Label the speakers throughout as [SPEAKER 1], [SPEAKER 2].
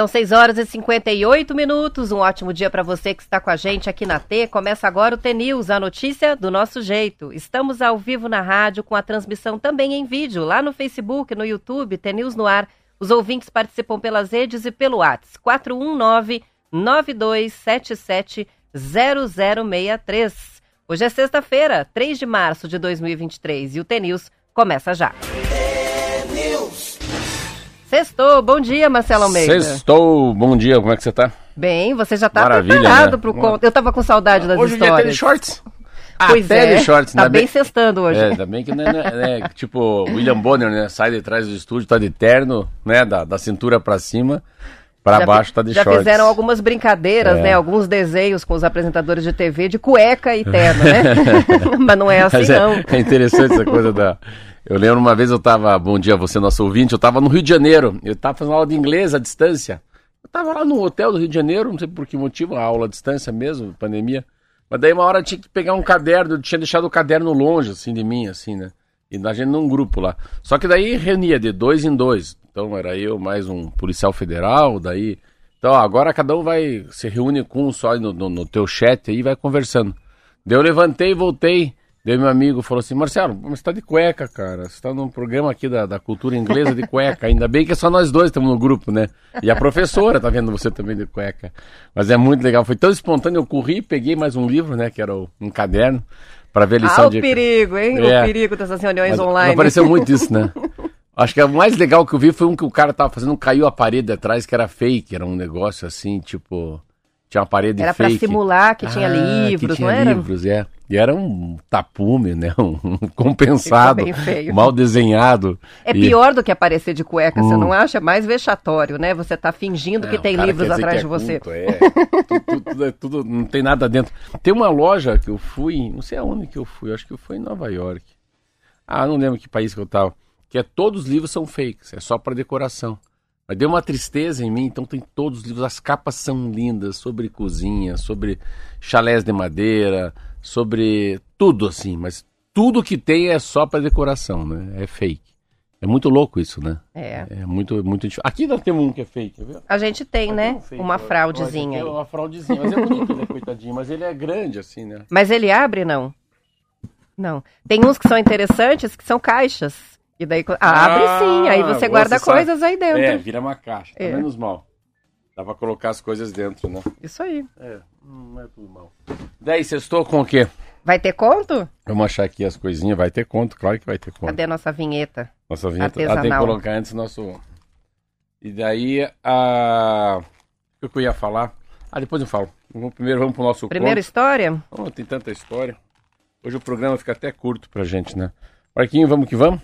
[SPEAKER 1] São 6 horas e 58 minutos. Um ótimo dia para você que está com a gente aqui na T. Começa agora o T-News, a notícia do nosso jeito. Estamos ao vivo na rádio com a transmissão também em vídeo, lá no Facebook, no YouTube, T-News no ar. Os ouvintes participam pelas redes e pelo WhatsApp. 419 9277 0063. Hoje é sexta-feira, 3 de março de 2023 e o T-News começa já. Sextou, bom dia, Marcelo Almeida.
[SPEAKER 2] Sextou, bom dia, como é que você tá?
[SPEAKER 1] Bem, você já tá Maravilha, preparado né? pro conto. Eu tava com saudade das
[SPEAKER 2] hoje
[SPEAKER 1] histórias.
[SPEAKER 2] Hoje é de shorts.
[SPEAKER 1] Pois é, de shorts, tá bem, bem sextando hoje.
[SPEAKER 2] É, ainda bem que, né, né, tipo, William Bonner, né, sai de trás do estúdio, tá de terno, né, da, da cintura pra cima, pra já baixo tá de
[SPEAKER 1] já
[SPEAKER 2] shorts.
[SPEAKER 1] Já fizeram algumas brincadeiras, é. né, alguns desenhos com os apresentadores de TV de cueca e terno, né? Mas não é assim,
[SPEAKER 2] é,
[SPEAKER 1] não.
[SPEAKER 2] É interessante essa coisa da... Eu lembro uma vez eu tava, bom dia você, nosso ouvinte, eu tava no Rio de Janeiro, eu tava fazendo aula de inglês à distância. Eu tava lá no hotel do Rio de Janeiro, não sei por que motivo, a aula à distância mesmo, pandemia. Mas daí uma hora eu tinha que pegar um caderno, eu tinha deixado o caderno longe, assim, de mim, assim, né? E a gente num grupo lá. Só que daí reunia de dois em dois. Então era eu mais um policial federal, daí. Então agora cada um vai, se reúne com um só no, no, no teu chat aí e vai conversando. Daí eu levantei e voltei. Daí meu amigo falou assim, Marcelo, você tá de cueca, cara. Você tá num programa aqui da, da cultura inglesa de cueca. Ainda bem que é só nós dois estamos no grupo, né? E a professora tá vendo você também de cueca. Mas é muito legal. Foi tão espontâneo, eu corri, peguei mais um livro, né? Que era um caderno, para ver a lição
[SPEAKER 1] ah,
[SPEAKER 2] de...
[SPEAKER 1] o perigo, hein? É. O perigo dessas reuniões Mas, online.
[SPEAKER 2] Apareceu muito isso, né? Acho que o mais legal que eu vi foi um que o cara tava fazendo, caiu a parede atrás, que era fake, era um negócio assim, tipo... Tinha uma parede
[SPEAKER 1] era
[SPEAKER 2] fake.
[SPEAKER 1] Era pra simular que tinha ah, livros,
[SPEAKER 2] que tinha
[SPEAKER 1] não era?
[SPEAKER 2] livros, é. E era um tapume, né? Um compensado, mal desenhado.
[SPEAKER 1] É
[SPEAKER 2] e...
[SPEAKER 1] pior do que aparecer de cueca, hum. você não acha? Mais vexatório, né? Você tá fingindo
[SPEAKER 2] não,
[SPEAKER 1] que tem livros atrás de você.
[SPEAKER 2] Culto, é. tudo, tudo, tudo, é tudo, não tem nada dentro. Tem uma loja que eu fui, não sei aonde que eu fui, acho que eu fui em Nova York. Ah, não lembro que país que eu tava. Que é todos os livros são fakes, é só para decoração. Mas deu uma tristeza em mim, então tem todos os livros, as capas são lindas, sobre cozinha, sobre chalés de madeira, sobre tudo assim, mas tudo que tem é só para decoração, né? É fake. É muito louco isso, né?
[SPEAKER 1] É.
[SPEAKER 2] É muito, muito difícil. Aqui nós temos um que é fake, viu?
[SPEAKER 1] A gente tem, né? Um fake, uma fraudezinha.
[SPEAKER 2] É uma fraudezinha, mas é bonito, né, coitadinho? Mas ele é grande, assim, né?
[SPEAKER 1] Mas ele abre, não? Não. Tem uns que são interessantes, que são caixas. E daí ah, abre sim, aí você guarda coisas aí dentro.
[SPEAKER 2] É, vira uma caixa, tá é. menos mal. Dá pra colocar as coisas dentro, né?
[SPEAKER 1] Isso aí.
[SPEAKER 2] É, não é tudo mal. Daí, estou com o quê?
[SPEAKER 1] Vai ter conto?
[SPEAKER 2] Vamos achar aqui as coisinhas, vai ter conto, claro que vai ter conto.
[SPEAKER 1] Cadê a nossa vinheta?
[SPEAKER 2] Nossa vinheta, Artesanal. ah, tem que colocar antes nosso... E daí, a... o que eu ia falar? Ah, depois eu falo. Primeiro vamos pro nosso
[SPEAKER 1] Primeira
[SPEAKER 2] conto.
[SPEAKER 1] história?
[SPEAKER 2] Oh, tem tanta história. Hoje o programa fica até curto pra gente, né? Marquinho, vamos que vamos?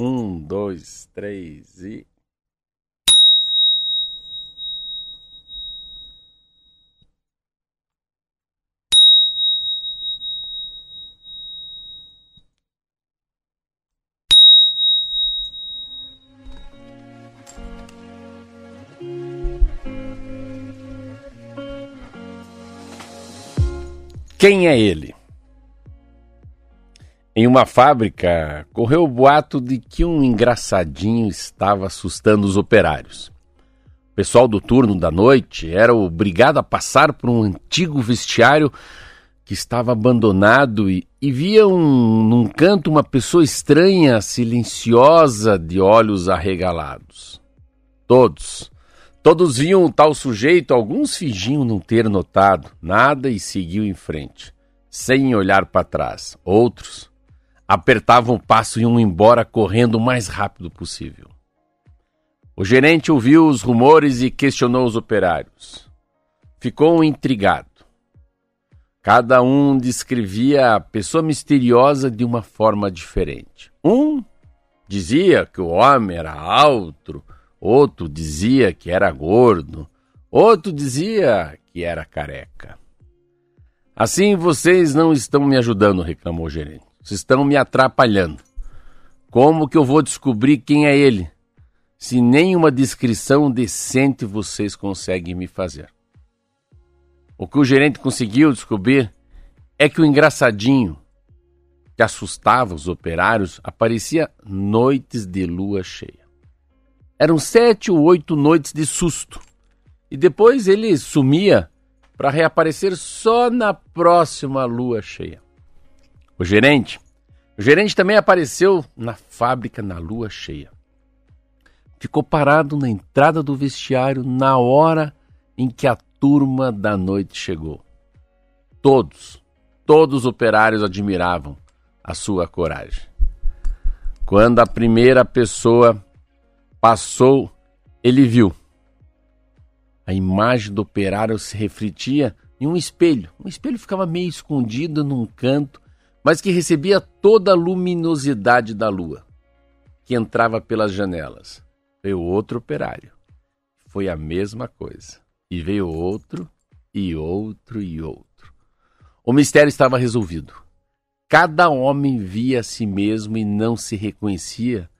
[SPEAKER 2] Um, dois, três e. Quem é ele? Em uma fábrica, correu o boato de que um engraçadinho estava assustando os operários. O pessoal do turno da noite era obrigado a passar por um antigo vestiário que estava abandonado e, e via um, num canto uma pessoa estranha, silenciosa, de olhos arregalados. Todos, todos viam o tal sujeito, alguns fingiam não ter notado nada e seguiam em frente, sem olhar para trás. Outros apertavam o passo e iam embora correndo o mais rápido possível. O gerente ouviu os rumores e questionou os operários. Ficou intrigado. Cada um descrevia a pessoa misteriosa de uma forma diferente. Um dizia que o homem era alto, outro dizia que era gordo, outro dizia que era careca. Assim vocês não estão me ajudando, reclamou o gerente. Vocês estão me atrapalhando. Como que eu vou descobrir quem é ele? Se nenhuma descrição decente vocês conseguem me fazer. O que o gerente conseguiu descobrir é que o engraçadinho que assustava os operários aparecia noites de lua cheia. Eram sete ou oito noites de susto. E depois ele sumia para reaparecer só na próxima lua cheia. O gerente, o gerente também apareceu na fábrica na lua cheia. Ficou parado na entrada do vestiário na hora em que a turma da noite chegou. Todos, todos os operários admiravam a sua coragem. Quando a primeira pessoa passou, ele viu. A imagem do operário se refletia em um espelho. Um espelho ficava meio escondido num canto, mas que recebia toda a luminosidade da lua, que entrava pelas janelas. Veio outro operário. Foi a mesma coisa. E veio outro, e outro, e outro. O mistério estava resolvido. Cada homem via a si mesmo e não se reconhecia,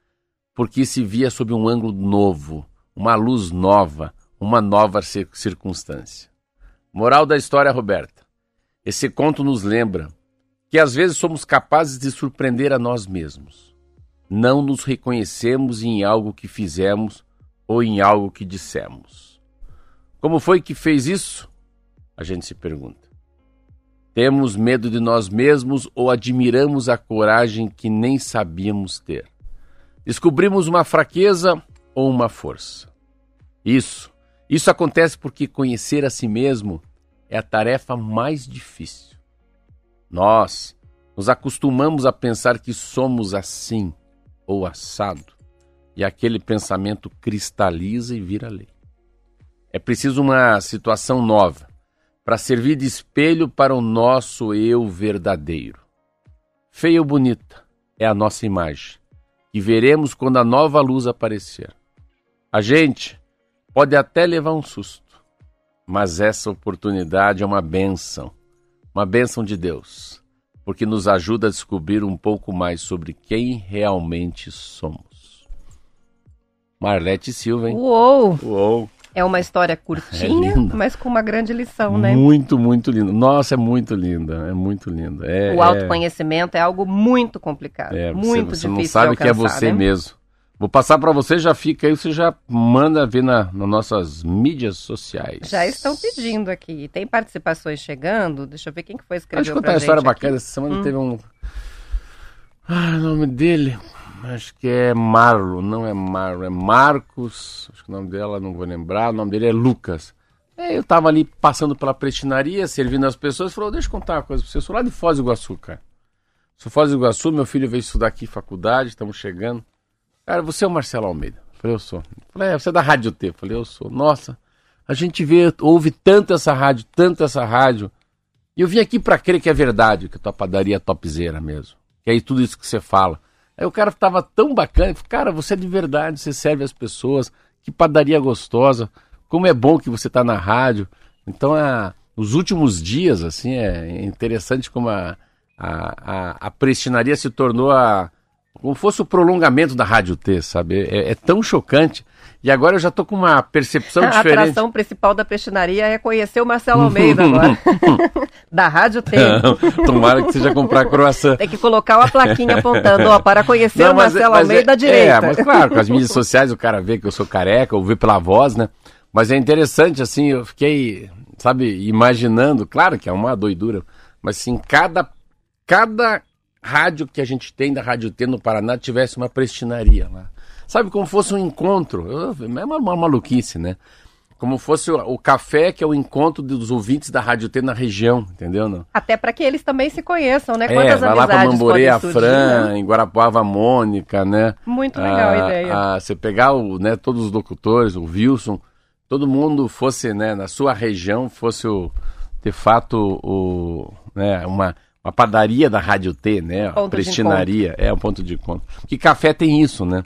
[SPEAKER 2] porque se via sob um ângulo novo, uma luz nova, uma nova circunstância. Moral da história, Roberta. Esse conto nos lembra que às vezes somos capazes de surpreender a nós mesmos. Não nos reconhecemos em algo que fizemos ou em algo que dissemos. Como foi que fez isso? A gente se pergunta. Temos medo de nós mesmos ou admiramos a coragem que nem sabíamos ter? Descobrimos uma fraqueza ou uma força? Isso, isso acontece porque conhecer a si mesmo é a tarefa mais difícil. Nós nos acostumamos a pensar que somos assim ou assado, e aquele pensamento cristaliza e vira lei. É preciso uma situação nova, para servir de espelho para o nosso eu verdadeiro. Feia ou bonita é a nossa imagem, que veremos quando a nova luz aparecer. A gente pode até levar um susto, mas essa oportunidade é uma bênção, uma bênção de Deus, porque nos ajuda a descobrir um pouco mais sobre quem realmente somos. Marlete Silva, hein?
[SPEAKER 1] Uou!
[SPEAKER 2] Uou!
[SPEAKER 1] É uma história curtinha, é mas com uma grande lição, né?
[SPEAKER 2] Muito, muito linda. Nossa, é muito linda, é muito linda. É,
[SPEAKER 1] o autoconhecimento é... é algo muito complicado, é, muito você, você difícil não
[SPEAKER 2] sabe
[SPEAKER 1] que é
[SPEAKER 2] você
[SPEAKER 1] né?
[SPEAKER 2] mesmo. Vou passar para você, já fica aí, você já manda ver na, nas nossas mídias sociais.
[SPEAKER 1] Já estão pedindo aqui. Tem participações chegando. Deixa eu ver quem que foi escrever
[SPEAKER 2] Deixa eu contar uma história bacana. Essa semana hum. teve um... Ah, o nome dele... Acho que é Marlo, não é Marlo, é Marcos. Acho que o nome dela não vou lembrar. O nome dele é Lucas. É, eu tava ali passando pela prestinaria, servindo as pessoas, falou: Deixa eu contar uma coisa pra você. Eu sou lá de Foz do Iguaçu, cara. Sou Foz do Iguaçu, meu filho veio estudar aqui faculdade, estamos chegando. Cara, você é o Marcelo Almeida? Eu falei, eu sou. Eu falei, é, você é da Rádio T? Eu falei, eu sou. Nossa, a gente vê, ouve tanto essa rádio, tanto essa rádio. E eu vim aqui para crer que é verdade, que a tua padaria é topzera mesmo. Que é tudo isso que você fala. Aí o cara tava tão bacana, cara, você é de verdade, você serve as pessoas, que padaria gostosa, como é bom que você tá na rádio. Então, a, os últimos dias, assim, é interessante como a, a, a, a prestinaria se tornou a, como fosse o prolongamento da Rádio T, sabe? É, é tão chocante. E agora eu já tô com uma percepção a diferente.
[SPEAKER 1] A atração principal da pestinaria é conhecer o Marcelo Almeida agora. da Rádio T.
[SPEAKER 2] Não, tomara que seja comprar croissant.
[SPEAKER 1] Tem que colocar uma plaquinha apontando, ó, para conhecer Não, o Marcelo mas Almeida é, da direita.
[SPEAKER 2] É, mas claro, com as mídias sociais o cara vê que eu sou careca, ou vê pela voz, né? Mas é interessante, assim, eu fiquei, sabe, imaginando, claro que é uma doidura, mas assim, cada, cada rádio que a gente tem da Rádio T no Paraná tivesse uma prestinaria lá. Sabe, como fosse um encontro. É uma, uma maluquice, né? Como fosse o, o, café, que é o encontro dos ouvintes da Rádio T na região, entendeu? Não?
[SPEAKER 1] Até para que eles também se conheçam, né?
[SPEAKER 2] É, Quantas é, vai lá para Mamborê, a Fran, né? em Guarapuava, a Mônica, né?
[SPEAKER 1] Muito legal a, a ideia.
[SPEAKER 2] A, você pegar o, né, todos os locutores, o Wilson, todo mundo fosse, né, na sua região, fosse o, de fato, o, né, uma a padaria da Rádio T, né? Ponto a prestinaria, é um ponto de encontro. Porque café tem isso, né?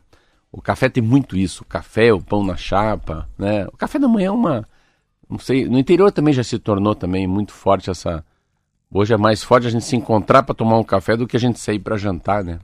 [SPEAKER 2] O café tem muito isso, o café, o pão na chapa, né? O café da manhã é uma, não sei, no interior também já se tornou também muito forte essa Hoje é mais forte a gente se encontrar para tomar um café do que a gente sair para jantar, né?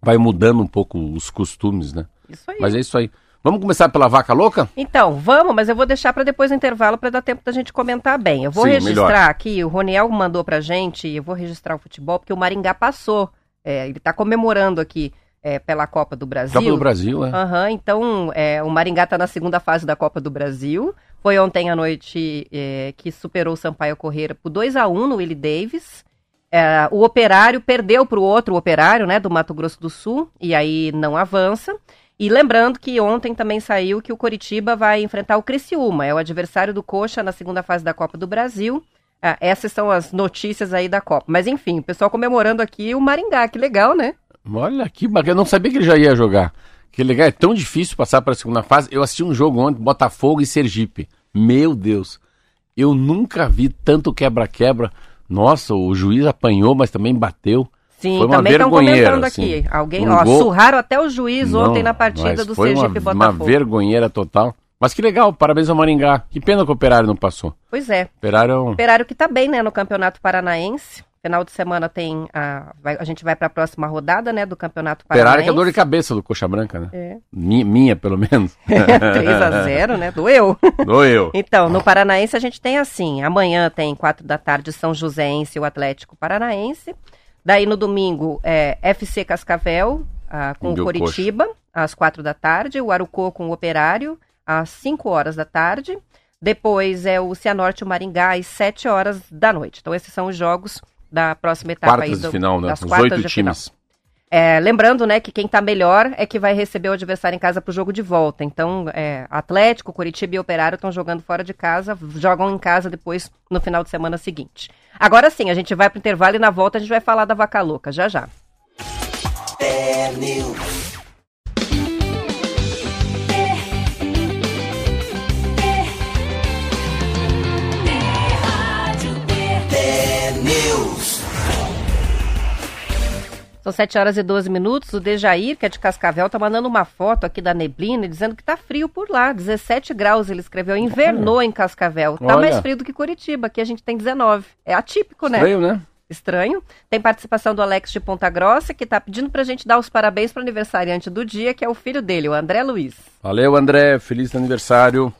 [SPEAKER 2] Vai mudando um pouco os costumes, né?
[SPEAKER 1] Isso aí.
[SPEAKER 2] Mas é isso aí. Vamos começar pela vaca louca?
[SPEAKER 1] Então, vamos, mas eu vou deixar para depois do intervalo para dar tempo da gente comentar bem. Eu vou Sim, registrar melhor. aqui, o Roniel mandou pra gente, eu vou registrar o futebol, porque o Maringá passou. É, ele está comemorando aqui é, pela Copa do Brasil.
[SPEAKER 2] Copa do Brasil, é.
[SPEAKER 1] Uhum, então, é, o Maringá está na segunda fase da Copa do Brasil. Foi ontem à noite é, que superou o Sampaio Correia por 2 a 1 no Willie Davis. É, o Operário perdeu para o outro Operário, né, do Mato Grosso do Sul, e aí não avança. E lembrando que ontem também saiu que o Coritiba vai enfrentar o Criciúma, é o adversário do Coxa na segunda fase da Copa do Brasil. Ah, essas são as notícias aí da Copa. Mas enfim, o pessoal comemorando aqui o Maringá, que legal, né?
[SPEAKER 2] Olha que bacana, eu não sabia que ele já ia jogar. Que legal, é tão difícil passar para a segunda fase. Eu assisti um jogo ontem, Botafogo e Sergipe. Meu Deus, eu nunca vi tanto quebra-quebra. Nossa, o juiz apanhou, mas também bateu.
[SPEAKER 1] Sim, foi também estão comentando aqui. Assim, Alguém, um ó, gol... surraram até o juiz não, ontem na partida do Sergipe
[SPEAKER 2] uma,
[SPEAKER 1] Botafogo.
[SPEAKER 2] Uma vergonheira total. Mas que legal, parabéns ao Maringá. Que pena que o Operário não passou.
[SPEAKER 1] Pois é.
[SPEAKER 2] Operário, é.
[SPEAKER 1] Operário que tá bem, né, no Campeonato Paranaense. Final de semana tem a, vai, a gente vai para a próxima rodada, né, do Campeonato Paranaense.
[SPEAKER 2] Operário que é dor de cabeça do Coxa Branca, né? É. Minha, minha pelo menos.
[SPEAKER 1] 3 a 0, né? Doeu.
[SPEAKER 2] Doeu.
[SPEAKER 1] então, no Paranaense a gente tem assim, amanhã tem 4 da tarde São Joséense e o Atlético Paranaense. Daí no domingo é FC Cascavel ah, com o Coritiba, coxa. às quatro da tarde, o Arucô com o Operário, às 5 horas da tarde. Depois é o Cianorte e o Maringá, às 7 horas da noite. Então, esses são os jogos da próxima etapa.
[SPEAKER 2] Quartas
[SPEAKER 1] aí
[SPEAKER 2] do, de final, né? Os oito times.
[SPEAKER 1] É, lembrando, né, que quem está melhor é que vai receber o adversário em casa para o jogo de volta. Então, é, Atlético, Curitiba e Operário estão jogando fora de casa, jogam em casa depois no final de semana seguinte. Agora sim, a gente vai para o intervalo e na volta a gente vai falar da vaca louca, já já. É 7 horas e 12 minutos. O Dejair, que é de Cascavel, tá mandando uma foto aqui da neblina dizendo que tá frio por lá. 17 graus, ele escreveu. Invernou em Cascavel. Tá Olha. mais frio do que Curitiba. Aqui a gente tem 19. É atípico, né?
[SPEAKER 2] Estranho, né?
[SPEAKER 1] Estranho. Tem participação do Alex de Ponta Grossa, que tá pedindo pra gente dar os parabéns pro aniversariante do dia, que é o filho dele, o André Luiz.
[SPEAKER 2] Valeu, André. Feliz aniversário.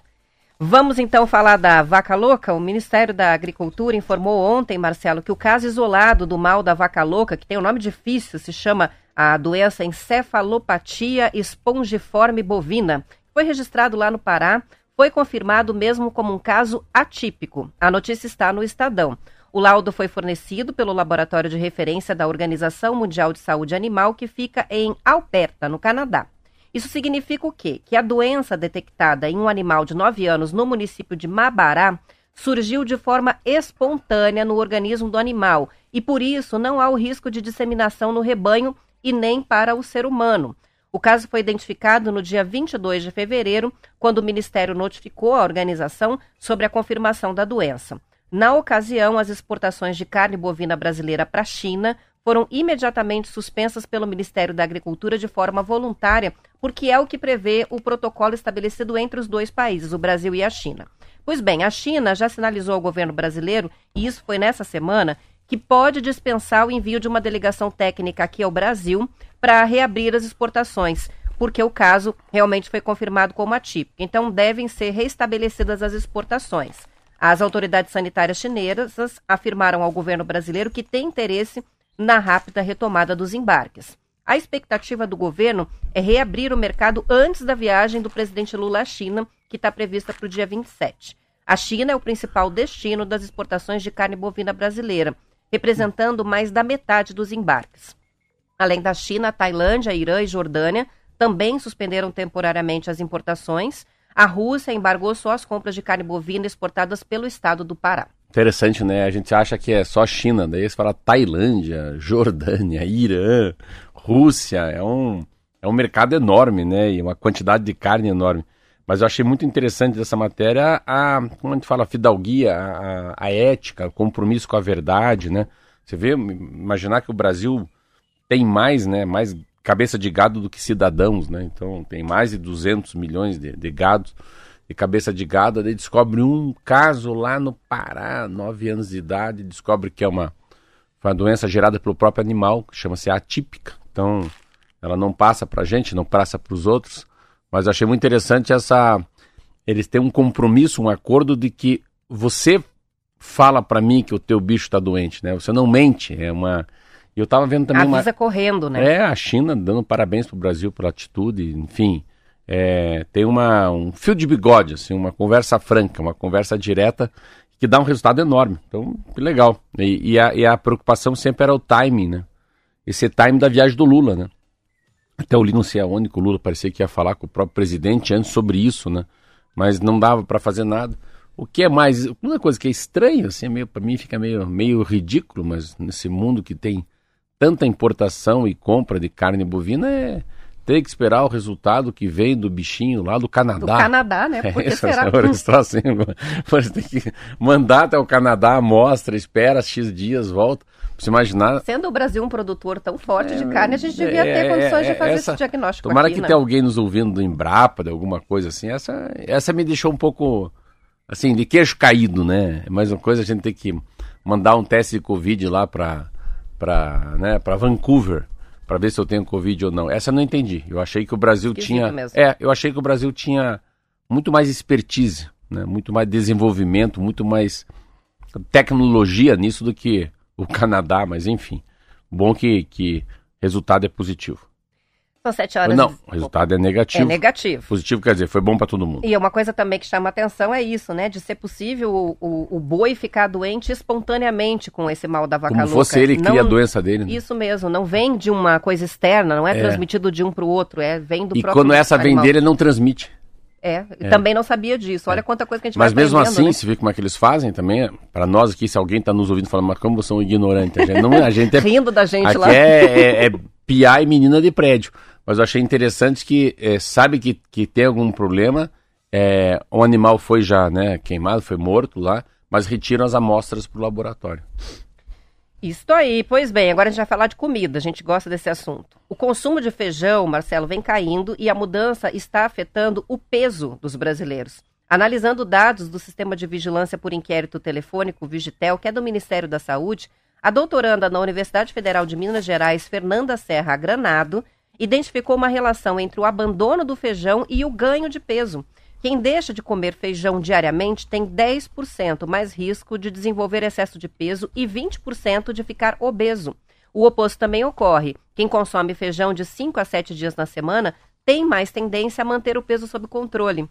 [SPEAKER 1] Vamos então falar da vaca louca. O Ministério da Agricultura informou ontem, Marcelo, que o caso isolado do mal da vaca louca, que tem um nome difícil, se chama a doença encefalopatia espongiforme bovina, foi registrado lá no Pará, foi confirmado mesmo como um caso atípico. A notícia está no Estadão. O laudo foi fornecido pelo laboratório de referência da Organização Mundial de Saúde Animal, que fica em Alberta, no Canadá. Isso significa o quê? Que a doença detectada em um animal de 9 anos no município de Mabará surgiu de forma espontânea no organismo do animal e por isso não há o risco de disseminação no rebanho e nem para o ser humano. O caso foi identificado no dia 22 de fevereiro, quando o Ministério notificou a organização sobre a confirmação da doença. Na ocasião, as exportações de carne bovina brasileira para a China foram imediatamente suspensas pelo Ministério da Agricultura de forma voluntária, porque é o que prevê o protocolo estabelecido entre os dois países, o Brasil e a China. Pois bem, a China já sinalizou ao governo brasileiro, e isso foi nessa semana, que pode dispensar o envio de uma delegação técnica aqui ao Brasil para reabrir as exportações, porque o caso realmente foi confirmado como atípico. Então, devem ser restabelecidas as exportações. As autoridades sanitárias chinesas afirmaram ao governo brasileiro que tem interesse na rápida retomada dos embarques. A expectativa do governo é reabrir o mercado antes da viagem do presidente Lula à China, que está prevista para o dia 27. A China é o principal destino das exportações de carne bovina brasileira, representando mais da metade dos embarques. Além da China, Tailândia, Irã e Jordânia também suspenderam temporariamente as importações. A Rússia embargou só as compras de carne bovina exportadas pelo estado do Pará.
[SPEAKER 2] Interessante, né? A gente acha que é só China, daí você fala Tailândia, Jordânia, Irã, Rússia, é um, é um mercado enorme, né? E uma quantidade de carne enorme. Mas eu achei muito interessante dessa matéria a, como a gente fala, a fidalguia, a, a ética, o compromisso com a verdade, né? Você vê, imaginar que o Brasil tem mais, né? Mais cabeça de gado do que cidadãos, né? Então tem mais de 200 milhões de, de gados de cabeça de gado, daí descobre um caso lá no Pará, nove anos de idade, descobre que é uma, uma doença gerada pelo próprio animal, que chama-se atípica. Então, ela não passa para a gente, não passa para os outros, Mas eu achei muito interessante essa. Eles têm um compromisso, um acordo de que você fala para mim que o teu bicho está doente, né? Você não mente. É uma. Eu estava vendo também
[SPEAKER 1] Avisa
[SPEAKER 2] uma.
[SPEAKER 1] correndo, né?
[SPEAKER 2] É, a China dando parabéns pro Brasil pela atitude, enfim. É, tem uma, um fio de bigode, assim, uma conversa franca, uma conversa direta que dá um resultado enorme. Então, que legal. E, e, a, e a preocupação sempre era o timing, né? Esse time da viagem do Lula, né? Até eu li não sei aonde que o Lula parecia que ia falar com o próprio presidente antes sobre isso, né? Mas não dava para fazer nada. O que é mais. Uma coisa que é estranha, assim, é meio, para mim fica meio, meio ridículo, mas nesse mundo que tem tanta importação e compra de carne bovina é ter que esperar o resultado que vem do bichinho lá do Canadá. Do
[SPEAKER 1] Canadá, né? Por que
[SPEAKER 2] é,
[SPEAKER 1] será?
[SPEAKER 2] Assim, você tem que mandar até o Canadá amostra, espera X dias, volta. Você imaginar.
[SPEAKER 1] Sendo o Brasil um produtor tão forte é, de carne, a gente devia é, ter condições de fazer essa, esse diagnóstico.
[SPEAKER 2] Tomara
[SPEAKER 1] aqui,
[SPEAKER 2] que
[SPEAKER 1] né?
[SPEAKER 2] tenha alguém nos ouvindo do Embrapa, de alguma coisa assim. Essa, essa me deixou um pouco assim, de queixo caído, né? É mais uma coisa, a gente tem que mandar um teste de Covid lá para né, Vancouver para ver se eu tenho Covid ou não. Essa eu não entendi. Eu achei que o Brasil
[SPEAKER 1] Esquisito
[SPEAKER 2] tinha.
[SPEAKER 1] mesmo.
[SPEAKER 2] É, eu achei que o Brasil tinha muito mais expertise, né? muito mais desenvolvimento, muito mais tecnologia nisso do que o Canadá, mas enfim. Bom que, que resultado é positivo.
[SPEAKER 1] São sete horas.
[SPEAKER 2] Não, o resultado é negativo.
[SPEAKER 1] É negativo.
[SPEAKER 2] Positivo quer dizer, foi bom para todo mundo.
[SPEAKER 1] E uma coisa também que chama atenção é isso, né? De ser possível o, o, o boi ficar doente espontaneamente com esse mal da vaca
[SPEAKER 2] Como
[SPEAKER 1] louca.
[SPEAKER 2] fosse ele que
[SPEAKER 1] não,
[SPEAKER 2] cria a doença dele. Né?
[SPEAKER 1] Isso mesmo, não vem de uma coisa externa, não é,
[SPEAKER 2] É.
[SPEAKER 1] transmitido de um para o outro, é vem do
[SPEAKER 2] E
[SPEAKER 1] próprio
[SPEAKER 2] quando essa vem dele, ele não transmite.
[SPEAKER 1] É, também não sabia disso. Olha quanta coisa que a gente
[SPEAKER 2] Mas mesmo assim,
[SPEAKER 1] né?
[SPEAKER 2] se vê como é que eles fazem também, para nós aqui, se alguém está nos ouvindo falando, mas como vocês são ignorantes, a gente, não, a gente é
[SPEAKER 1] Rindo da gente
[SPEAKER 2] Aqui
[SPEAKER 1] lá.
[SPEAKER 2] é, é, é piar e menina de prédio. Mas eu achei interessante que é, sabe que, que tem algum problema, é, um animal foi já né, queimado, foi morto lá, mas retiram as amostras para o laboratório.
[SPEAKER 1] Isso aí. Pois bem, agora a gente vai falar de comida. A gente gosta desse assunto. O consumo de feijão, Marcelo, vem caindo e a mudança está afetando o peso dos brasileiros. Analisando dados do Sistema de Vigilância por Inquérito Telefônico, Vigitel, que é do Ministério da Saúde, a doutoranda na Universidade Federal de Minas Gerais, Fernanda Serra Granado, identificou uma relação entre o abandono do feijão e o ganho de peso. Quem deixa de comer feijão diariamente tem 10% mais risco de desenvolver excesso de peso e 20% de ficar obeso. O oposto também ocorre. Quem consome feijão de 5 a 7 dias na semana tem mais tendência a manter o peso sob controle.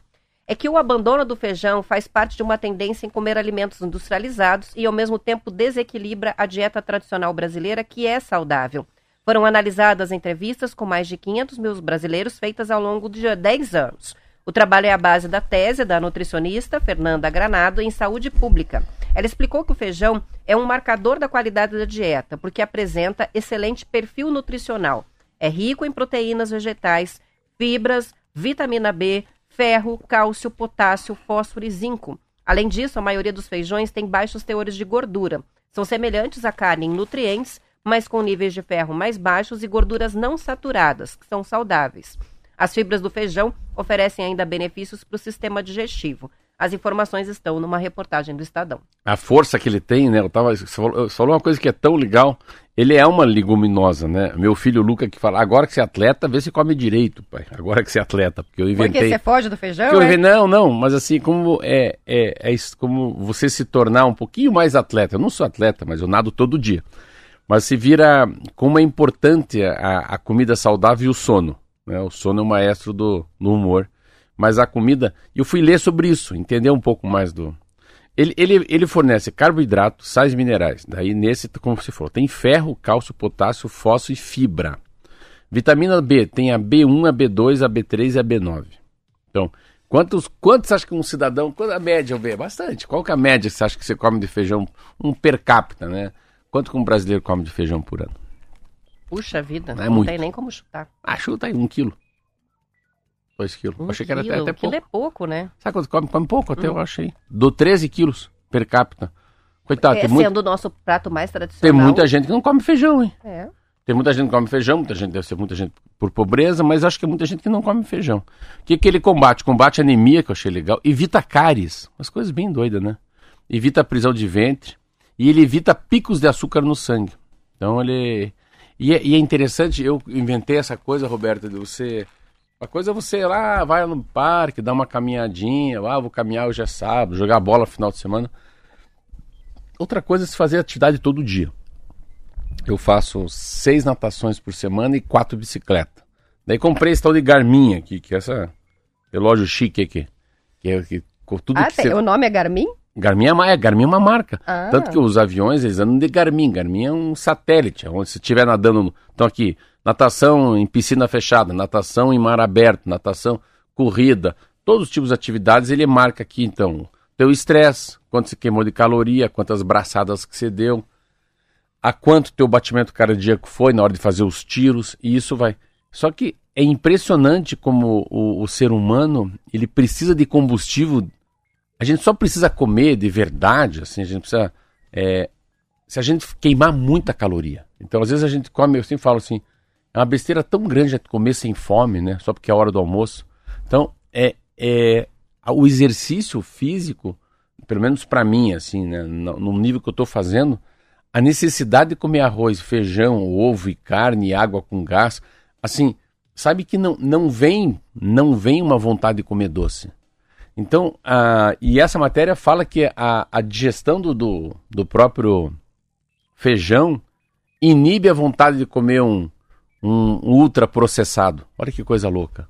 [SPEAKER 1] É que o abandono do feijão faz parte de uma tendência em comer alimentos industrializados e, ao mesmo tempo, desequilibra a dieta tradicional brasileira, que é saudável. Foram analisadas entrevistas com mais de 500 mil brasileiros feitas ao longo de 10 anos. O trabalho é a base da tese da nutricionista Fernanda Granado em saúde pública. Ela explicou que o feijão é um marcador da qualidade da dieta, porque apresenta excelente perfil nutricional. É rico em proteínas vegetais, fibras, vitamina B, ferro, cálcio, potássio, fósforo e zinco. Além disso, a maioria dos feijões tem baixos teores de gordura. São semelhantes à carne em nutrientes, mas com níveis de ferro mais baixos e gorduras não saturadas, que são saudáveis. As fibras do feijão oferecem ainda benefícios para o sistema digestivo. As informações estão numa reportagem do Estadão.
[SPEAKER 2] A força que ele tem, né? Eu tava, você, falou, você falou uma coisa que é tão legal. Ele é uma leguminosa, né? Meu filho Luca que fala, agora que você é atleta, vê se come direito, pai. Agora que você é atleta, porque eu inventei.
[SPEAKER 1] Porque você foge do feijão,
[SPEAKER 2] eu
[SPEAKER 1] é?
[SPEAKER 2] inventei- não, não, mas assim, como é, é, é isso, como você se tornar um pouquinho mais atleta. Eu não sou atleta, mas eu nado todo dia. Mas se vira como é importante a, a comida saudável e o sono. Né? O sono é o maestro do, do humor. Mas a comida. Eu fui ler sobre isso, entender um pouco mais do. Ele, ele, ele fornece carboidrato, sais minerais. Daí nesse, como você falou, tem ferro, cálcio, potássio, fósforo e fibra. Vitamina B tem a B1, a B2, a B3 e a B9. Então, quantos, quantos acha que um cidadão, qual a média, B? Bastante. Qual que é a média que você acha que você come de feijão, um per capita, né? Quanto que um brasileiro come de feijão por ano?
[SPEAKER 1] Puxa vida,
[SPEAKER 2] É
[SPEAKER 1] não
[SPEAKER 2] muito.
[SPEAKER 1] tem nem como chutar.
[SPEAKER 2] Ah, chuta aí, um quilo. Dois quilos.
[SPEAKER 1] Um
[SPEAKER 2] achei que era até,
[SPEAKER 1] quilo,
[SPEAKER 2] até
[SPEAKER 1] um quilo
[SPEAKER 2] pouco.
[SPEAKER 1] é pouco, né?
[SPEAKER 2] Sabe quanto come? Come pouco até, eu achei. Dou 13 quilos per capita. Coitado,
[SPEAKER 1] É,
[SPEAKER 2] tem, muito,
[SPEAKER 1] sendo o nosso prato mais
[SPEAKER 2] tem
[SPEAKER 1] tradicional.
[SPEAKER 2] muita gente que não come feijão, hein?
[SPEAKER 1] É.
[SPEAKER 2] Tem muita gente que come feijão, muita gente deve ser muita gente por pobreza, mas acho que é muita gente que não come feijão. O que, que ele combate? Combate anemia, que eu achei legal, evita cáries, umas coisas bem doidas, né? Evita prisão de ventre e ele evita picos de açúcar no sangue. Então ele. E é, e é interessante, eu inventei essa coisa, Roberto, de você Uma coisa é você ir lá, vai no parque, dar uma caminhadinha, ah, vou caminhar hoje é sábado, jogar bola no final de semana. Outra coisa é se fazer atividade todo dia. Eu faço seis natações por semana e quatro bicicletas. Daí comprei esse tal de Garmin aqui, que é essa relógio chique aqui. Que é que,
[SPEAKER 1] tudo ah, que tem, você... o nome é Garmin?
[SPEAKER 2] Garmin é, uma, é, Garmin é uma marca. Ah. Tanto que os aviões, eles andam de Garmin. Garmin é um satélite, onde se estiver nadando... Então aqui, natação em piscina fechada, natação em mar aberto, natação, corrida, todos os tipos de atividades, ele marca aqui, então, teu estresse, quanto você queimou de caloria, quantas braçadas que você deu, a quanto teu batimento cardíaco foi na hora de fazer os tiros, e isso vai. Só que é impressionante como o, o ser humano ele precisa de combustível. A gente só precisa comer de verdade, assim, a gente precisa. É, se a gente queimar muita caloria. Então, às vezes a gente come, eu sempre falo assim, é uma besteira tão grande comer sem fome, né? Só porque é a hora do almoço. Então, é, é o exercício físico, pelo menos para mim, assim, né? No, no nível que eu estou fazendo, a necessidade de comer arroz, feijão, ovo e carne, água com gás, assim, sabe que não, não vem não vem uma vontade de comer doce. Então, a, e essa matéria fala que a, a digestão do, do, do próprio feijão inibe a vontade de comer um, um ultraprocessado. Olha que coisa louca.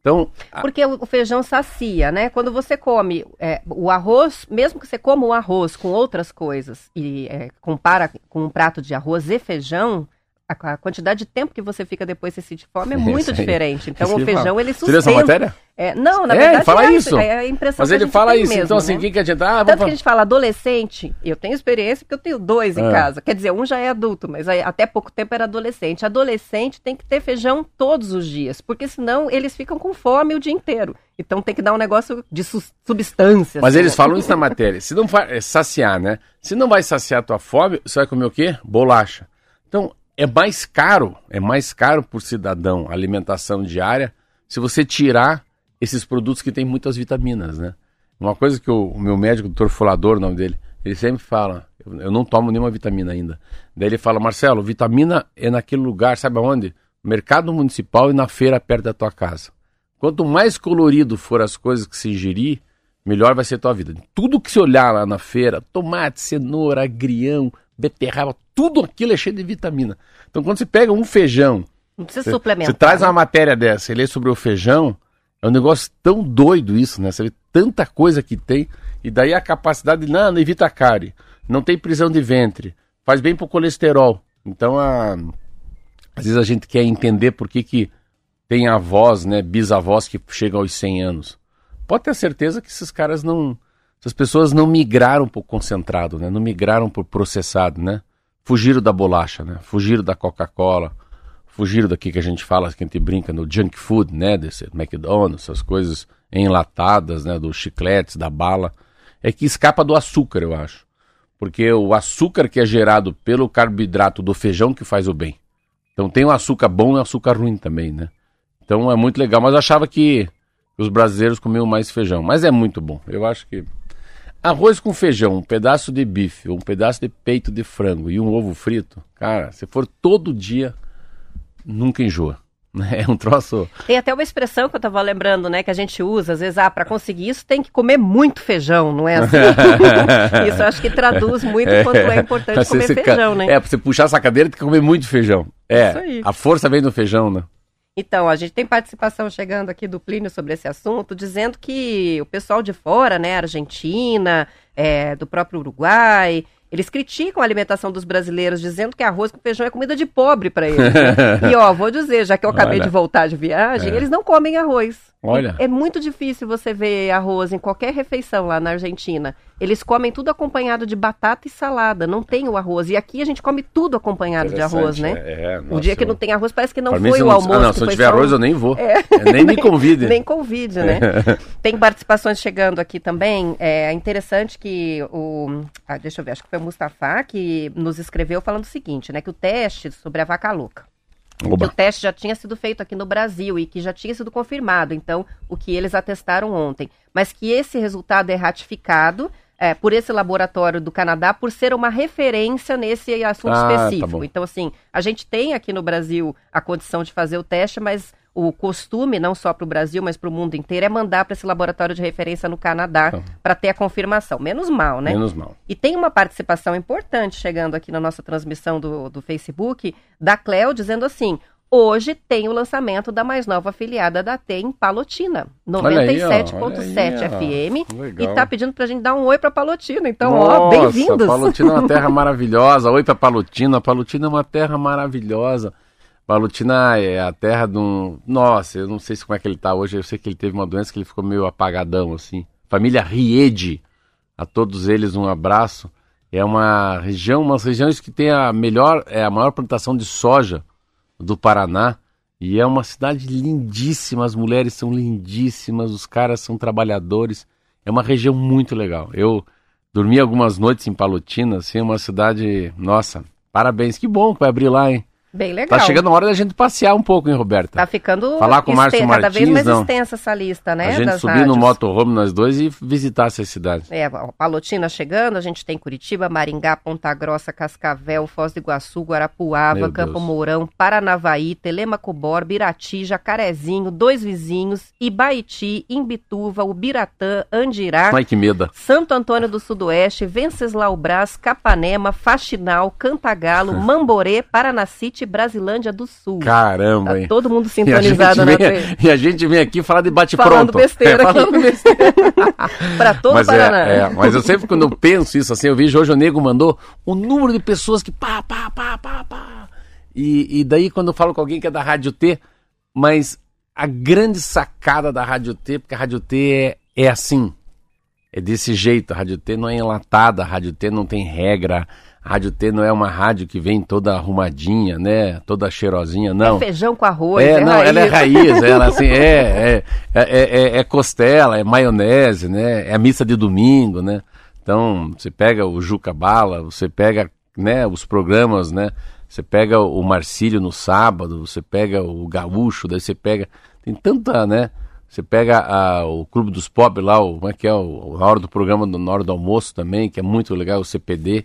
[SPEAKER 1] Então, a... Porque o feijão sacia, né? Quando você come é, o arroz, mesmo que você coma o arroz com outras coisas e é, compara com um prato de arroz e feijão, a, quantidade de tempo que você fica depois de sentir fome é muito diferente. Então o feijão ele sustenta.
[SPEAKER 2] Você essa matéria?
[SPEAKER 1] É, não, na é, verdade
[SPEAKER 2] fala é, isso.
[SPEAKER 1] é a impressão
[SPEAKER 2] Mas ele fala isso,
[SPEAKER 1] mesmo,
[SPEAKER 2] então assim, o
[SPEAKER 1] né?
[SPEAKER 2] que, que adianta? Ah,
[SPEAKER 1] Tanto que a gente fala adolescente, eu tenho experiência porque eu tenho dois em é. casa. Quer dizer, um já é adulto, mas até pouco tempo era adolescente. Adolescente tem que ter feijão todos os dias, porque senão eles ficam com fome o dia inteiro. Então tem que dar um negócio de su substância.
[SPEAKER 2] Mas assim, eles né? falam isso na matéria. Se não vai é saciar, né? Se não vai saciar a tua fome, você vai comer o quê? Bolacha. Então, é mais caro, é mais caro por cidadão a alimentação diária se você tirar esses produtos que têm muitas vitaminas, né? Uma coisa que o, o meu médico, o doutor Folador, o nome dele, ele sempre fala, eu, eu, não tomo nenhuma vitamina ainda. Daí ele fala, Marcelo, vitamina é naquele lugar, sabe aonde? Mercado municipal e na feira perto da tua casa. Quanto mais colorido for as coisas que se ingerir, melhor vai ser a tua vida. Tudo que se olhar lá na feira, tomate, cenoura, agrião, beterraba, tudo aquilo é cheio de vitamina. Então quando você pega um feijão,
[SPEAKER 1] não precisa você, suplementar.
[SPEAKER 2] Você traz né? uma matéria dessa, você lê sobre o feijão, é um negócio tão doido isso, né? Você vê tanta coisa que tem, e daí a capacidade, não, não evita a cárie, não tem prisão de ventre, faz bem pro colesterol. Então, a... às vezes a gente quer entender por que, que tem avós, né, bisavós que chegam aos 100 anos. Pode ter certeza que esses caras não, essas pessoas não migraram para o concentrado, né? Não migraram para o processado, né? Fugiram da bolacha, né? Fugiram da Coca-Cola, fugiram daqui que a gente fala, que a gente brinca no junk food, né? Desse McDonald's, essas coisas enlatadas, né? Dos chicletes, da bala. É que escapa do açúcar, eu acho. Porque o açúcar que é gerado pelo carboidrato do feijão que faz o bem. Então tem o açúcar bom e o açúcar ruim também, né? Então é muito legal. Mas eu achava que os brasileiros comiam mais feijão. Mas é muito bom. Eu acho que Arroz com feijão, um pedaço de bife, um pedaço de peito de frango e um ovo frito, cara, se for todo dia, nunca enjoa. É um troço.
[SPEAKER 1] Tem até uma expressão que eu estava lembrando, né? Que a gente usa, às vezes, ah, para conseguir isso tem que comer muito feijão, não é assim? isso eu acho que traduz muito é, quanto é importante comer feijão, né?
[SPEAKER 2] É, para você puxar essa cadeira tem que comer muito feijão. É, a força vem do feijão, né?
[SPEAKER 1] Então, a gente tem participação chegando aqui do Plínio sobre esse assunto, dizendo que o pessoal de fora, né, Argentina, é, do próprio Uruguai, eles criticam a alimentação dos brasileiros, dizendo que arroz com feijão é comida de pobre para eles. Né? e ó, vou dizer, já que eu acabei Olha, de voltar de viagem, é. eles não comem arroz.
[SPEAKER 2] Olha.
[SPEAKER 1] É, é muito difícil você ver arroz em qualquer refeição lá na Argentina. Eles comem tudo acompanhado de batata e salada, não tem o arroz. E aqui a gente come tudo acompanhado de arroz, né? É, nossa, o dia que não tem arroz parece que não foi o almoço. Ah,
[SPEAKER 2] não, se não tiver arroz eu nem vou.
[SPEAKER 1] É.
[SPEAKER 2] é nem me convide.
[SPEAKER 1] nem convide, né? tem participações chegando aqui também. É interessante que o. Ah, deixa eu ver, acho que foi o Mustafa que nos escreveu falando o seguinte, né? Que o teste sobre a vaca louca Oba. que o teste já tinha sido feito aqui no Brasil e que já tinha sido confirmado, então, o que eles atestaram ontem. Mas que esse resultado é ratificado é, por esse laboratório do Canadá por ser uma referência nesse assunto ah, tá específico. Tá então, assim, a gente tem aqui no Brasil a condição de fazer o teste, mas o costume, não só para o Brasil, mas para o mundo inteiro, é mandar para esse laboratório de referência no Canadá
[SPEAKER 2] Então.
[SPEAKER 1] para ter a confirmação. Menos mal, né?
[SPEAKER 2] Menos mal.
[SPEAKER 1] E tem uma participação importante chegando aqui na nossa transmissão do, do Facebook, da Cleo, dizendo assim: hoje tem o lançamento da mais nova afiliada da T em Palotina,
[SPEAKER 2] Olha aí, ó,
[SPEAKER 1] 97.7
[SPEAKER 2] olha aí, ó.
[SPEAKER 1] FM.
[SPEAKER 2] Legal.
[SPEAKER 1] E tá pedindo pra gente dar um oi pra Palotina. Então, ó, bem-vindos.
[SPEAKER 2] Palotina é uma terra maravilhosa. Oi pra Palotina. Palotina é uma terra maravilhosa. Palotina é a terra de um. Nossa, eu não sei se como é que ele tá hoje. Eu sei que ele teve uma doença que ele ficou meio apagadão, assim. Família Riede. A todos eles um abraço. É uma região, umas regiões que tem a melhor, é a maior plantação de soja do Paraná. E é uma cidade lindíssima, as mulheres são lindíssimas, os caras são trabalhadores. É uma região muito legal. Eu dormi algumas noites em Palotina, assim, é uma cidade. Nossa, parabéns, que bom que vai abrir lá, hein?
[SPEAKER 1] Bem legal.
[SPEAKER 2] Tá chegando a hora da gente passear um pouco, hein, Roberta?
[SPEAKER 1] Tá ficando
[SPEAKER 2] Falar com o Márcio
[SPEAKER 1] exten- cada vez
[SPEAKER 2] Martins,
[SPEAKER 1] mais
[SPEAKER 2] não.
[SPEAKER 1] extensa essa lista, né?
[SPEAKER 2] a gente subir no
[SPEAKER 1] rádios.
[SPEAKER 2] motorhome nós dois e visitar essas cidades.
[SPEAKER 1] É, Palotina chegando, a gente tem Curitiba, Maringá, Ponta Grossa, Cascavel, Foz do Iguaçu, Guarapuava,
[SPEAKER 2] Meu
[SPEAKER 1] Campo
[SPEAKER 2] Deus.
[SPEAKER 1] Mourão, Paranavaí, Telemacobor, Birati, Jacarezinho, Dois Vizinhos, Ibaiti, Imbituva, Ubiratã, Andirá,
[SPEAKER 2] Ai, que medo.
[SPEAKER 1] Santo Antônio do Sudoeste, Venceslau Brás, Capanema, Faxinal, Cantagalo, Mamborê, Paranacite e Brasilândia do Sul.
[SPEAKER 2] Caramba,
[SPEAKER 1] Tá
[SPEAKER 2] hein?
[SPEAKER 1] todo mundo
[SPEAKER 2] E
[SPEAKER 1] sintonizado na
[SPEAKER 2] vem,
[SPEAKER 1] TV.
[SPEAKER 2] e a gente vem aqui falar de bate-pronto.
[SPEAKER 1] Falando besteira
[SPEAKER 2] É, falando besteira.
[SPEAKER 1] Para todo
[SPEAKER 2] mas,
[SPEAKER 1] o Paraná.
[SPEAKER 2] é, é, mas eu sempre, quando eu penso isso, assim, eu vejo hoje o Nego mandou o número de pessoas que pá, pá, pá, pá, pá. E, e daí, quando eu falo com alguém que é da Rádio T, mas a grande sacada da Rádio T, porque a Rádio T é, é assim, é desse jeito. A Rádio T não é enlatada, a Rádio T não tem regra, a Rádio T não é uma rádio que vem toda arrumadinha, né? Toda cheirosinha, não.
[SPEAKER 1] É feijão com arroz,
[SPEAKER 2] É,
[SPEAKER 1] é
[SPEAKER 2] não,
[SPEAKER 1] raiz.
[SPEAKER 2] ela é raiz, ela assim, é, é, é, é, é costela, é maionese, né? É a missa de domingo, né? Então, você pega o Juca Bala, você pega, né, os programas, né? Você pega o Marcílio no sábado, você pega o Gaúcho, daí você pega, tem tanta, né? Você pega a- o Clube dos Pop lá, o, como é que é, o, na hora do programa, do- na hora do almoço também, que é muito legal, o CPD,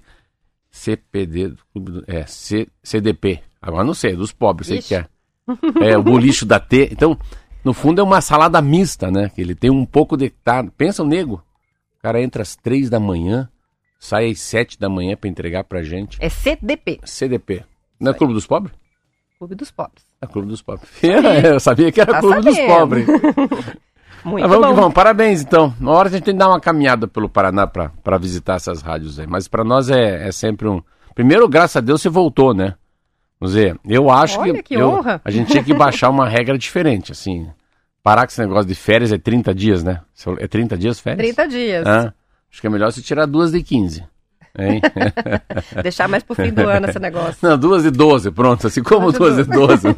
[SPEAKER 2] CPD, do Clube do- é, C, CDP, agora não sei, é dos pobres, sei que é. É, o bolicho da T. Então, no fundo é uma salada mista, né? Que ele tem um pouco de. Tá, pensa o nego. O cara entra às três da manhã, sai às sete da manhã pra entregar pra gente.
[SPEAKER 1] É CDP,
[SPEAKER 2] CDP. Não é Clube dos Pobres?
[SPEAKER 1] Clube dos Pobres.
[SPEAKER 2] É Clube dos Pobres. eu sabia que era
[SPEAKER 1] Tá
[SPEAKER 2] Clube dos
[SPEAKER 1] sabendo.
[SPEAKER 2] Pobres.
[SPEAKER 1] Muito
[SPEAKER 2] Mas vamos
[SPEAKER 1] bom.
[SPEAKER 2] que vamos. Parabéns, então. Uma hora a gente tem que dar uma caminhada pelo Paraná pra, pra visitar essas rádios aí. Mas pra nós é, é sempre um. Primeiro, graças a Deus, você voltou, né? Vamos dizer, eu acho
[SPEAKER 1] Olha,
[SPEAKER 2] que.
[SPEAKER 1] que
[SPEAKER 2] eu-
[SPEAKER 1] honra.
[SPEAKER 2] A gente tinha que baixar uma regra diferente, assim. Parar com esse negócio de férias é 30 dias, né? É 30 dias férias?
[SPEAKER 1] 30 dias.
[SPEAKER 2] Ah, acho que é melhor você tirar duas de 15. Hein?
[SPEAKER 1] Deixar mais pro fim do ano esse negócio.
[SPEAKER 2] Não, duas de 12, pronto. Assim como
[SPEAKER 1] Duas de
[SPEAKER 2] 12, né?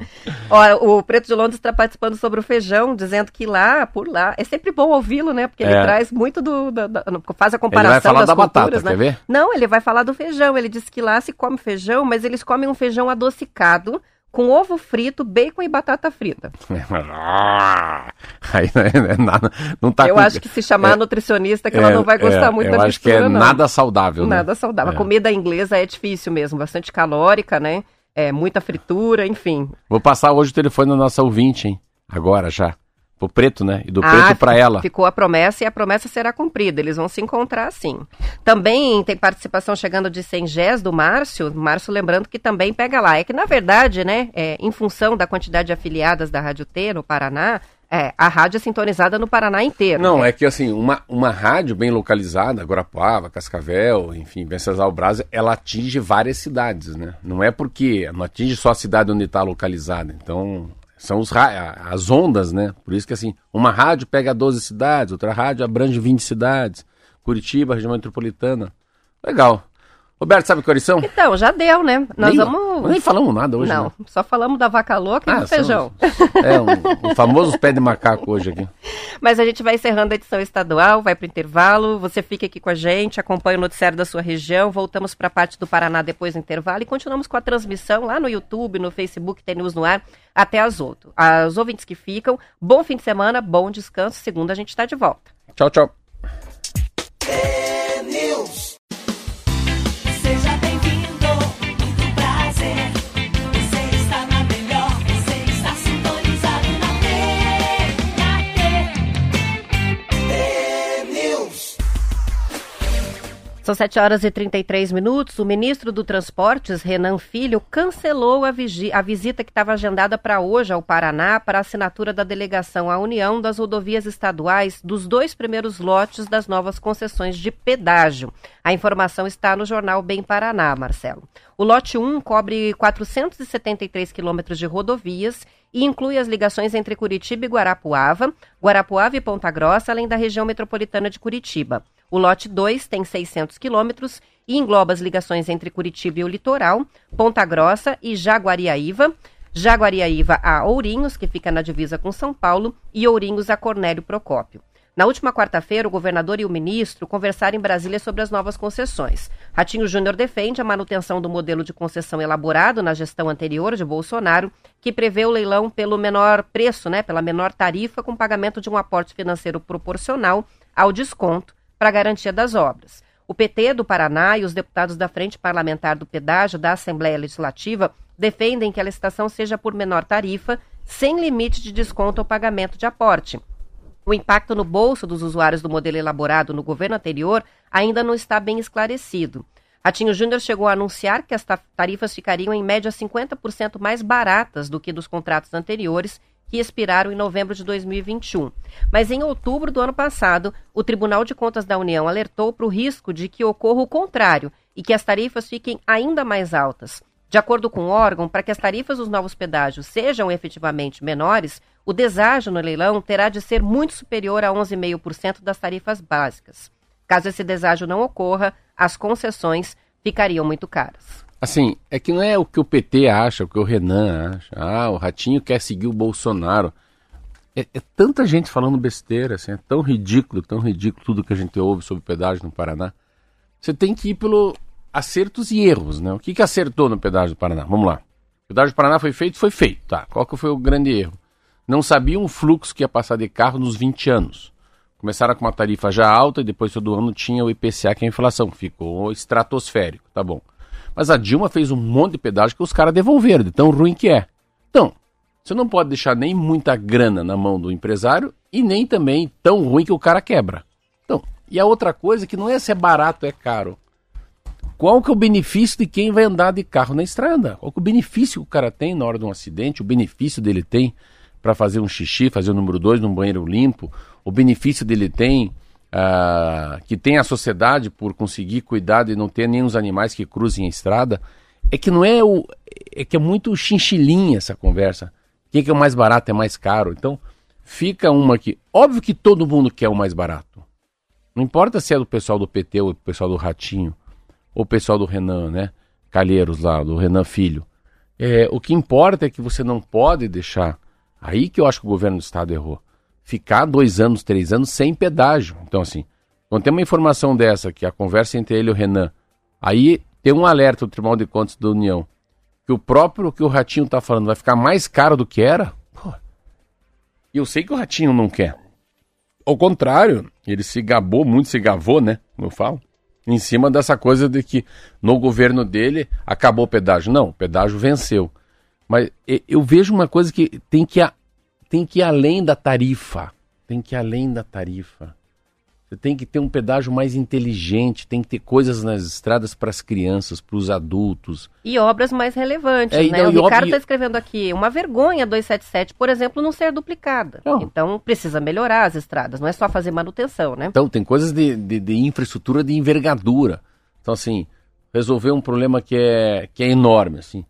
[SPEAKER 1] Ó, o Preto de Londres está participando sobre o feijão, dizendo que lá, por lá, é sempre bom ouvi-lo, né? Porque ele
[SPEAKER 2] É.
[SPEAKER 1] traz muito do. da- da- faz a
[SPEAKER 2] Ele
[SPEAKER 1] comparação
[SPEAKER 2] vai falar
[SPEAKER 1] das
[SPEAKER 2] da batata,
[SPEAKER 1] culturas, né?
[SPEAKER 2] quer ver?
[SPEAKER 1] Não, ele vai falar do feijão. Ele disse que lá se come feijão, mas eles comem um feijão adocicado com ovo frito, bacon e batata frita.
[SPEAKER 2] Aí não é nada. Não tá
[SPEAKER 1] eu
[SPEAKER 2] com-
[SPEAKER 1] acho que se chamar
[SPEAKER 2] é-
[SPEAKER 1] nutricionista, que ela
[SPEAKER 2] é,
[SPEAKER 1] não vai gostar
[SPEAKER 2] é,
[SPEAKER 1] muito
[SPEAKER 2] eu
[SPEAKER 1] da
[SPEAKER 2] acho que é
[SPEAKER 1] não.
[SPEAKER 2] nada saudável, né?
[SPEAKER 1] Nada saudável.
[SPEAKER 2] É.
[SPEAKER 1] A comida inglesa é difícil mesmo, bastante calórica, né? É, muita fritura, enfim.
[SPEAKER 2] Vou passar hoje o telefone da nossa ouvinte, hein? Agora já. Pro preto, né? E do
[SPEAKER 1] Ah,
[SPEAKER 2] preto pra
[SPEAKER 1] fi-
[SPEAKER 2] ela.
[SPEAKER 1] Ficou a promessa e a promessa será cumprida. Eles vão se encontrar sim. Também tem participação chegando de Sengés do Márcio. Márcio lembrando que também pega lá. É que, na verdade, né, é, em função da quantidade de afiliadas da Rádio T no Paraná, é, a rádio é sintonizada no Paraná inteiro.
[SPEAKER 2] Não, é que assim, uma, uma rádio bem localizada, Guarapuava, Cascavel, enfim, Venceslau Braz, ela atinge várias cidades, né? Não é porque não atinge só a cidade onde está localizada. Então, são os, as ondas, né? Por isso que assim, uma rádio pega 12 cidades, outra rádio abrange 20 cidades. Curitiba, região metropolitana. Legal. Roberto, sabe que horas são?
[SPEAKER 1] Então, já deu, né? Nós
[SPEAKER 2] nem,
[SPEAKER 1] vamos.
[SPEAKER 2] nem falamos nada hoje,
[SPEAKER 1] Não,
[SPEAKER 2] né?
[SPEAKER 1] só falamos da vaca louca e
[SPEAKER 2] Ah,
[SPEAKER 1] do feijão.
[SPEAKER 2] são- É, um, um famoso pé de macaco hoje aqui.
[SPEAKER 1] Mas a gente vai encerrando a edição estadual, vai para o intervalo. Você fica aqui com a gente, acompanha o noticiário da sua região. Voltamos para a parte do Paraná depois do intervalo e continuamos com a transmissão lá no YouTube, no Facebook, tem News no ar, até as 8. As ouvintes que ficam, bom fim de semana, bom descanso. Segunda a gente está de volta.
[SPEAKER 2] Tchau, tchau.
[SPEAKER 3] Seja
[SPEAKER 1] São 7 horas e 33 minutos. O ministro do Transportes, Renan Filho, cancelou a, a visita que estava agendada para hoje ao Paraná para assinatura da delegação à União das rodovias estaduais dos dois primeiros lotes das novas concessões de pedágio. A informação está no jornal Bem Paraná, Marcelo. O lote 1 cobre 473 quilômetros de rodovias e inclui as ligações entre Curitiba e Guarapuava, Guarapuava e Ponta Grossa, além da região metropolitana de Curitiba. O lote 2 tem 600 quilômetros e engloba as ligações entre Curitiba e o litoral, Ponta Grossa e Jaguariaíva, Jaguariaíva a Ourinhos, que fica na divisa com São Paulo, e Ourinhos a Cornélio Procópio. Na última quarta-feira, o governador e o ministro conversaram em Brasília sobre as novas concessões. Ratinho Júnior defende a manutenção do modelo de concessão elaborado na gestão anterior de Bolsonaro, que prevê o leilão pelo menor preço, né, pela menor tarifa, com pagamento de um aporte financeiro proporcional ao desconto para garantia das obras. O PT do Paraná e os deputados da Frente Parlamentar do Pedágio da Assembleia Legislativa defendem que a licitação seja por menor tarifa, sem limite de desconto ou pagamento de aporte. O impacto no bolso dos usuários do modelo elaborado no governo anterior ainda não está bem esclarecido. Ratinho Júnior chegou a anunciar que as tarifas ficariam em média 50% mais baratas do que dos contratos anteriores que expiraram em novembro de 2021. Mas em outubro do ano passado, o Tribunal de Contas da União alertou para o risco de que ocorra o contrário e que as tarifas fiquem ainda mais altas. De acordo com o órgão, para que as tarifas dos novos pedágios sejam efetivamente menores, o deságio no leilão terá de ser muito superior a 11,5% das tarifas básicas. Caso esse deságio não ocorra, as concessões ficariam muito caras.
[SPEAKER 2] Assim, é que não é o que o PT acha, o que o Renan acha. Ah, o Ratinho quer seguir o Bolsonaro. É, é, tanta gente falando besteira, assim, é tão ridículo, tão ridículo tudo que a gente ouve sobre pedágio no Paraná. Você tem que ir pelo acertos e erros, né? O que, que acertou no pedágio do Paraná? Vamos lá. O pedágio do Paraná foi feito? Foi feito, tá. Qual que foi o grande erro? Não sabiam o fluxo que ia passar de carro nos 20 anos. Começaram com uma tarifa já alta e depois todo ano tinha o IPCA, que é a inflação. Ficou estratosférico, tá bom. Mas a Dilma fez um monte de pedágio que os caras devolveram, de tão ruim que é. Então, você não pode deixar nem muita grana na mão do empresário e nem também tão ruim que o cara quebra. Então, e a outra coisa que não é se é barato é caro. Qual que é o benefício de quem vai andar de carro na estrada? Qual que é o benefício que o cara tem na hora de um acidente? O benefício dele tem para fazer um xixi, fazer o número dois num banheiro limpo? O benefício dele tem uh, que tem a sociedade por conseguir cuidar de não ter nem os animais que cruzem a estrada, é que não é o. É que é muito chinchilinha essa conversa. Quem que é o mais barato é mais caro. Então, fica uma aqui. Óbvio que todo mundo quer o mais barato. Não importa se é do pessoal do PT ou do pessoal do Ratinho, ou o pessoal do Renan, né? Calheiros lá, do Renan Filho. É, o que importa é que você não pode deixar. Aí que eu acho que o governo do estado errou ficar dois anos, três anos sem pedágio. Então, assim, quando tem uma informação dessa, que a conversa entre ele e o Renan, aí tem um alerta do Tribunal de Contas da União, que o próprio que o Ratinho está falando vai ficar mais caro do que era, e eu sei que o Ratinho não quer. Ao contrário, ele se gabou, muito se gavou, né? Como eu falo, em cima dessa coisa de que no governo dele acabou o pedágio. Não, o pedágio venceu. Mas eu vejo uma coisa que tem que tem que ir além da tarifa. Tem que ir além da tarifa. Você tem que ter um pedágio mais inteligente, tem que ter coisas nas estradas para as crianças, para os adultos.
[SPEAKER 1] E obras mais relevantes, é, né? Não, o Ricardo está escrevendo aqui, uma vergonha 277, por exemplo, não ser duplicada. Não. Então precisa melhorar as estradas, não é só fazer manutenção, né?
[SPEAKER 2] Então tem coisas de, de, de infraestrutura de envergadura. Então assim, resolver um problema que é, que é enorme, assim.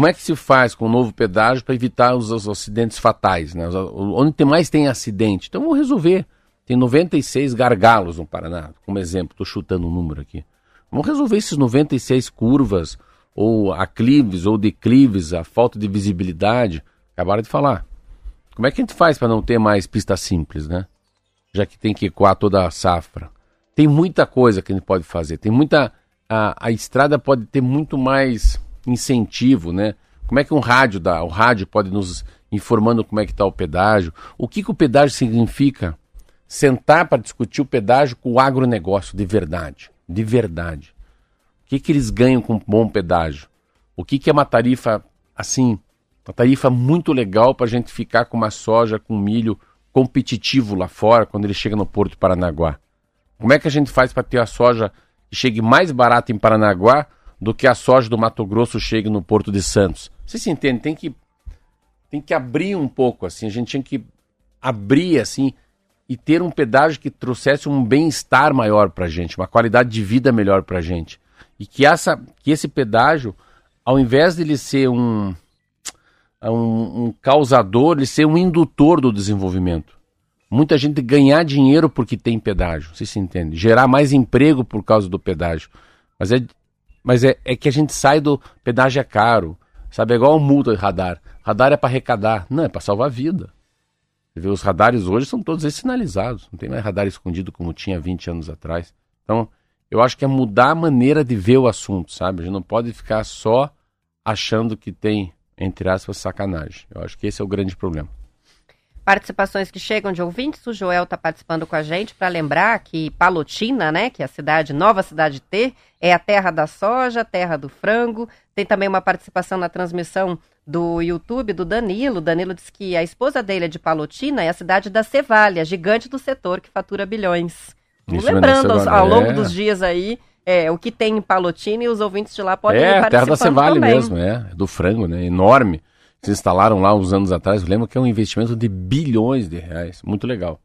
[SPEAKER 2] Como é que se faz com o novo pedágio para evitar os, os, acidentes fatais? Né? Onde tem mais tem acidente? Então vamos resolver. Tem 96 gargalos no Paraná, como exemplo, estou chutando um número aqui. Vamos resolver esses 96 curvas, ou aclives, ou declives, a falta de visibilidade. Acabaram de falar. Como é que a gente faz para não ter mais pista simples, né? Já que tem que ecoar toda a safra. Tem muita coisa que a gente pode fazer. Tem muita. A, a estrada pode ter muito mais incentivo, né? Como é que um rádio dá? O rádio pode nos informando como é que está o pedágio. O que, que o pedágio significa? Sentar para discutir o pedágio com o agronegócio de verdade. De verdade. O que, que eles ganham com um bom pedágio? O que, que é uma tarifa assim? Uma tarifa muito legal para a gente ficar com uma soja, com milho competitivo lá fora quando ele chega no Porto Paranaguá. Como é que a gente faz para ter a soja e chegue mais barato em Paranaguá do que a soja do Mato Grosso chegue no Porto de Santos. Você se entende? Tem que, tem que abrir um pouco, assim, a gente tinha que abrir, assim, e ter um pedágio que trouxesse um bem-estar maior para a gente, uma qualidade de vida melhor para a gente. E que, essa, que esse pedágio, ao invés de ele ser um, um, um causador, ele ser um indutor do desenvolvimento. Muita gente ganhar dinheiro porque tem pedágio, você se entende? Gerar mais emprego por causa do pedágio. Mas é mas é, é que a gente sai do pedágio é caro. Sabe, é igual multa de radar. Radar é para arrecadar. Não, é para salvar a vida. Você vê, os radares hoje são todos sinalizados. Não tem mais radar escondido como tinha 20 anos atrás. Então, eu acho que é mudar a maneira de ver o assunto, sabe? A gente não pode ficar só achando que tem, entre aspas, sacanagem. Eu acho que esse é o grande problema.
[SPEAKER 1] Participações que chegam de ouvintes, o Joel está participando com a gente para lembrar que Palotina, né, que é a cidade, nova cidade T, é a terra da soja, terra do frango. Tem também uma participação na transmissão do YouTube do Danilo. Danilo diz que a esposa dele é de Palotina, é a cidade da Cevalha, gigante do setor que fatura bilhões. Isso lembrando ao, ao longo é. dos dias aí é, o que tem em Palotina e os ouvintes de lá podem
[SPEAKER 2] É, a terra da Cevalha mesmo, é, do frango, né, enorme se instalaram lá uns anos atrás. Lembro que é um investimento de bilhões de reais. Muito legal.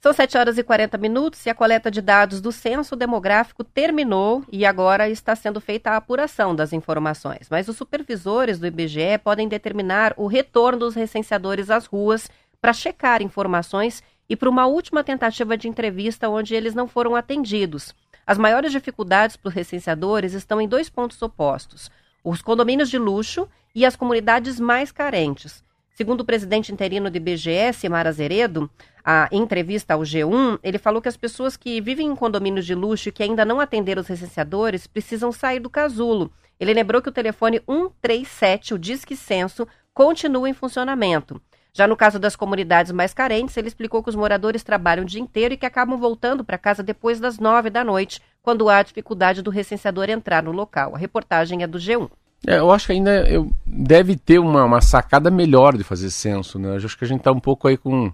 [SPEAKER 1] São 7 horas e 40 minutos e a coleta de dados do censo demográfico terminou e agora está sendo feita a apuração das informações. Mas os supervisores do IBGE podem determinar o retorno dos recenseadores às ruas para checar informações e para uma última tentativa de entrevista onde eles não foram atendidos. As maiores dificuldades para os recenseadores estão em dois pontos opostos: os condomínios de luxo e as comunidades mais carentes. Segundo o presidente interino do IBGE, Mara Azeredo, a entrevista ao G1, ele falou que as pessoas que vivem em condomínios de luxo e que ainda não atenderam os recenseadores precisam sair do casulo. Ele lembrou que o telefone 137, o Disque Censo, continua em funcionamento. Já no caso das comunidades mais carentes, ele explicou que os moradores trabalham o dia inteiro e que acabam voltando para casa depois das nove da noite, quando há dificuldade do recenseador entrar no local. A reportagem é do G1.
[SPEAKER 2] É, eu acho que ainda eu, deve ter uma, uma sacada melhor de fazer censo, né? Eu acho que a gente tá um pouco aí com,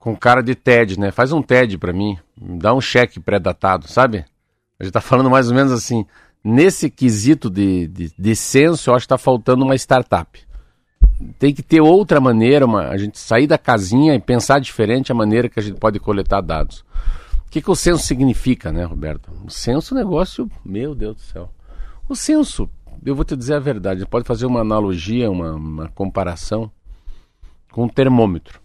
[SPEAKER 2] com cara de TED, né? Faz um TED para mim, dá um cheque pré-datado, sabe? A gente tá falando mais ou menos assim, nesse quesito de, de, de censo, eu acho que tá faltando uma startup. Tem que ter outra maneira, uma, a gente sair da casinha e pensar diferente a maneira que a gente pode coletar dados. O que, que o censo significa, né, Roberto? O censo é um negócio, meu Deus do céu. O censo eu vou te dizer a verdade, pode fazer uma analogia, uma, uma comparação com um termômetro.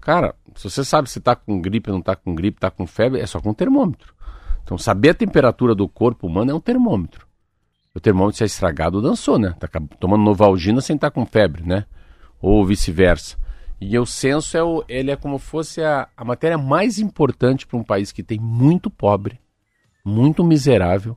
[SPEAKER 2] Cara, se você sabe se está com gripe, não está com gripe, está com febre, é só com um termômetro. Então, saber a temperatura do corpo humano é um termômetro. O termômetro se é estragado, dançou, né? Tá tomando Novalgina sem estar tá com febre, né? Ou vice-versa. E o censo é, o, ele é como fosse a, a matéria mais importante para um país que tem muito pobre, muito miserável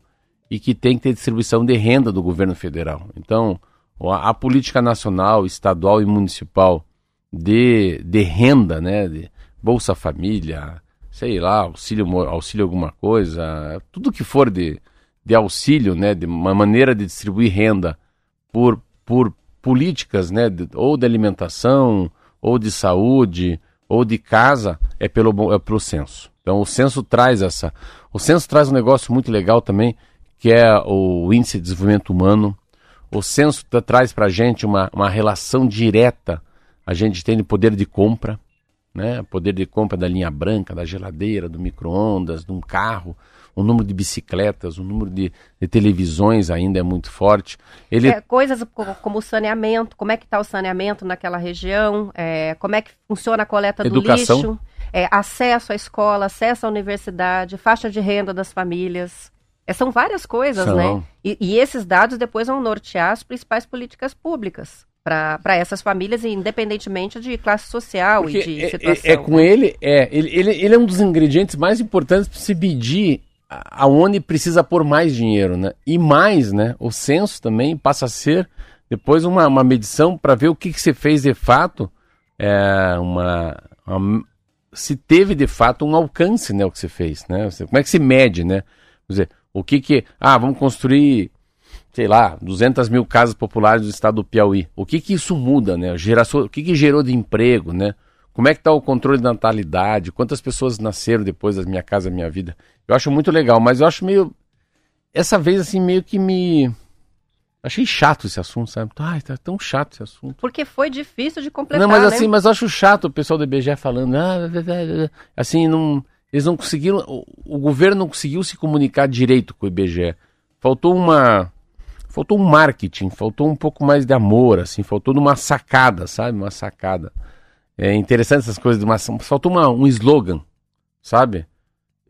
[SPEAKER 2] e que tem que ter distribuição de renda do governo federal. Então, a, a política nacional, estadual e municipal de, de renda, né, de Bolsa Família, sei lá, auxílio, auxílio alguma coisa, tudo que for de, de auxílio, né, de uma maneira de distribuir renda por, por políticas, né, de, ou de alimentação, ou de saúde, ou de casa, é pelo, é pelo censo. Então o censo traz essa. O censo traz um negócio muito legal também, que é o Índice de Desenvolvimento Humano. O censo traz para a gente uma, uma relação direta. A gente tem de poder de compra, né? poder de compra da linha branca, da geladeira, do micro-ondas, de um carro. O número de bicicletas, o número de, de televisões ainda é muito forte.
[SPEAKER 1] Ele... É, coisas como o saneamento, como é que está o saneamento naquela região, é, como é que funciona a coleta Educação. do lixo, é, acesso à escola, acesso à universidade, faixa de renda das famílias. É, são várias coisas, né? são. né? E, e, esses dados depois vão nortear as principais políticas públicas para essas famílias, independentemente de classe social Porque e de é, situação.
[SPEAKER 2] É, é com né? ele, é, ele, ele, ele é um dos ingredientes mais importantes para se medir aonde precisa pôr mais dinheiro, né? E mais, né? O censo também passa a ser depois uma, uma medição para ver o que, que você fez de fato, é, uma, uma, se teve de fato um alcance, né? O que você fez, né? Como é que se mede, né? Quer dizer, o que que. Ah, vamos construir, sei lá, 200 mil casas populares do estado do Piauí. O que que isso muda, né? Geração, o que que gerou de emprego, né? Como é que está o controle da natalidade? Quantas pessoas nasceram depois da Minha Casa Minha Vida? Eu acho muito legal, mas eu acho meio. essa vez, assim, meio que me. Achei chato esse assunto, sabe? Ai, tá tão chato esse assunto.
[SPEAKER 1] Porque foi difícil de completar,
[SPEAKER 2] Não, mas
[SPEAKER 1] né?
[SPEAKER 2] assim, mas eu acho chato o pessoal do IBGE falando. Ah, assim, não, eles não conseguiram. O, o governo não conseguiu se comunicar direito com o IBGE. Faltou uma. Faltou um marketing, faltou um pouco mais de amor, assim, faltou uma sacada, sabe? Uma sacada. É interessante essas coisas, mas faltou uma, um slogan, sabe?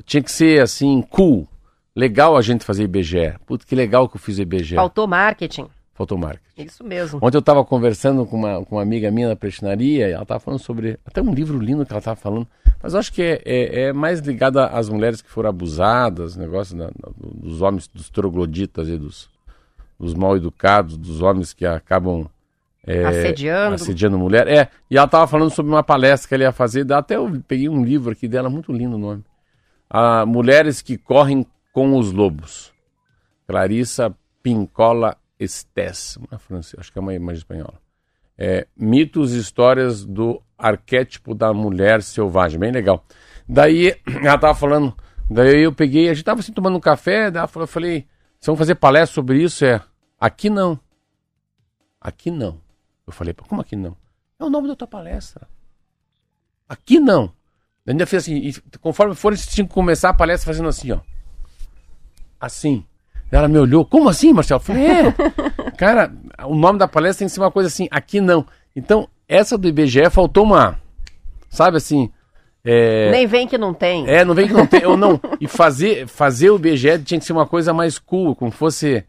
[SPEAKER 2] Tinha que ser assim, cool. Legal a gente fazer IBGE. Putz, que legal que eu fiz IBGE.
[SPEAKER 1] Faltou marketing.
[SPEAKER 2] Faltou marketing.
[SPEAKER 1] Isso mesmo.
[SPEAKER 2] Ontem eu estava conversando com uma, com uma amiga minha na prestinaria e ela estava falando sobre. Até um livro lindo que ela estava falando. Mas eu acho que é, é, é, mais ligado às mulheres que foram abusadas, negócio da, dos homens, dos trogloditas e dos, dos mal educados, dos homens que acabam
[SPEAKER 1] é, assediando.
[SPEAKER 2] assediando mulher. É, e ela estava falando sobre uma palestra que ela ia fazer, até eu peguei um livro aqui dela, muito lindo o nome. Ah, Mulheres que Correm com os Lobos. Clarissa Pincola Estés, uma francesa, acho que é uma imagem espanhola. É, mitos e histórias do arquétipo da mulher selvagem, bem legal. Daí ela estava falando, daí eu peguei, a gente estava assim tomando um café, daí eu falei, vocês vão fazer palestra sobre isso? É, aqui não. Aqui não. Eu falei, como aqui não? É o nome da tua palestra. Aqui não. Ainda fiz assim, e conforme for, eles tinham que começar a palestra fazendo assim, ó. Assim. Ela me olhou, como assim, Marcelo? Eu falei, é. Cara, o nome da palestra tem que ser uma coisa assim, aqui não. Então, essa do IBGE faltou uma. Sabe assim. É...
[SPEAKER 1] Nem vem que não tem.
[SPEAKER 2] É, não vem que não tem. ou não. E fazer, fazer o IBGE tinha que ser uma coisa mais cool, como fosse.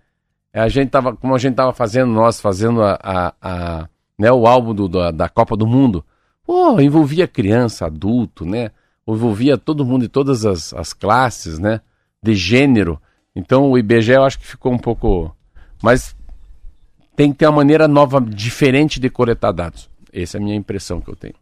[SPEAKER 2] A gente tava, como a gente tava fazendo, nós fazendo a, a, a né, o álbum do, da, da Copa do Mundo. Pô, envolvia criança, adulto, né? Envolvia todo mundo de todas as, as classes, né? De gênero. Então o IBGE eu acho que ficou um pouco. Mas tem que ter uma maneira nova, diferente de coletar dados. Essa é a minha impressão que eu tenho.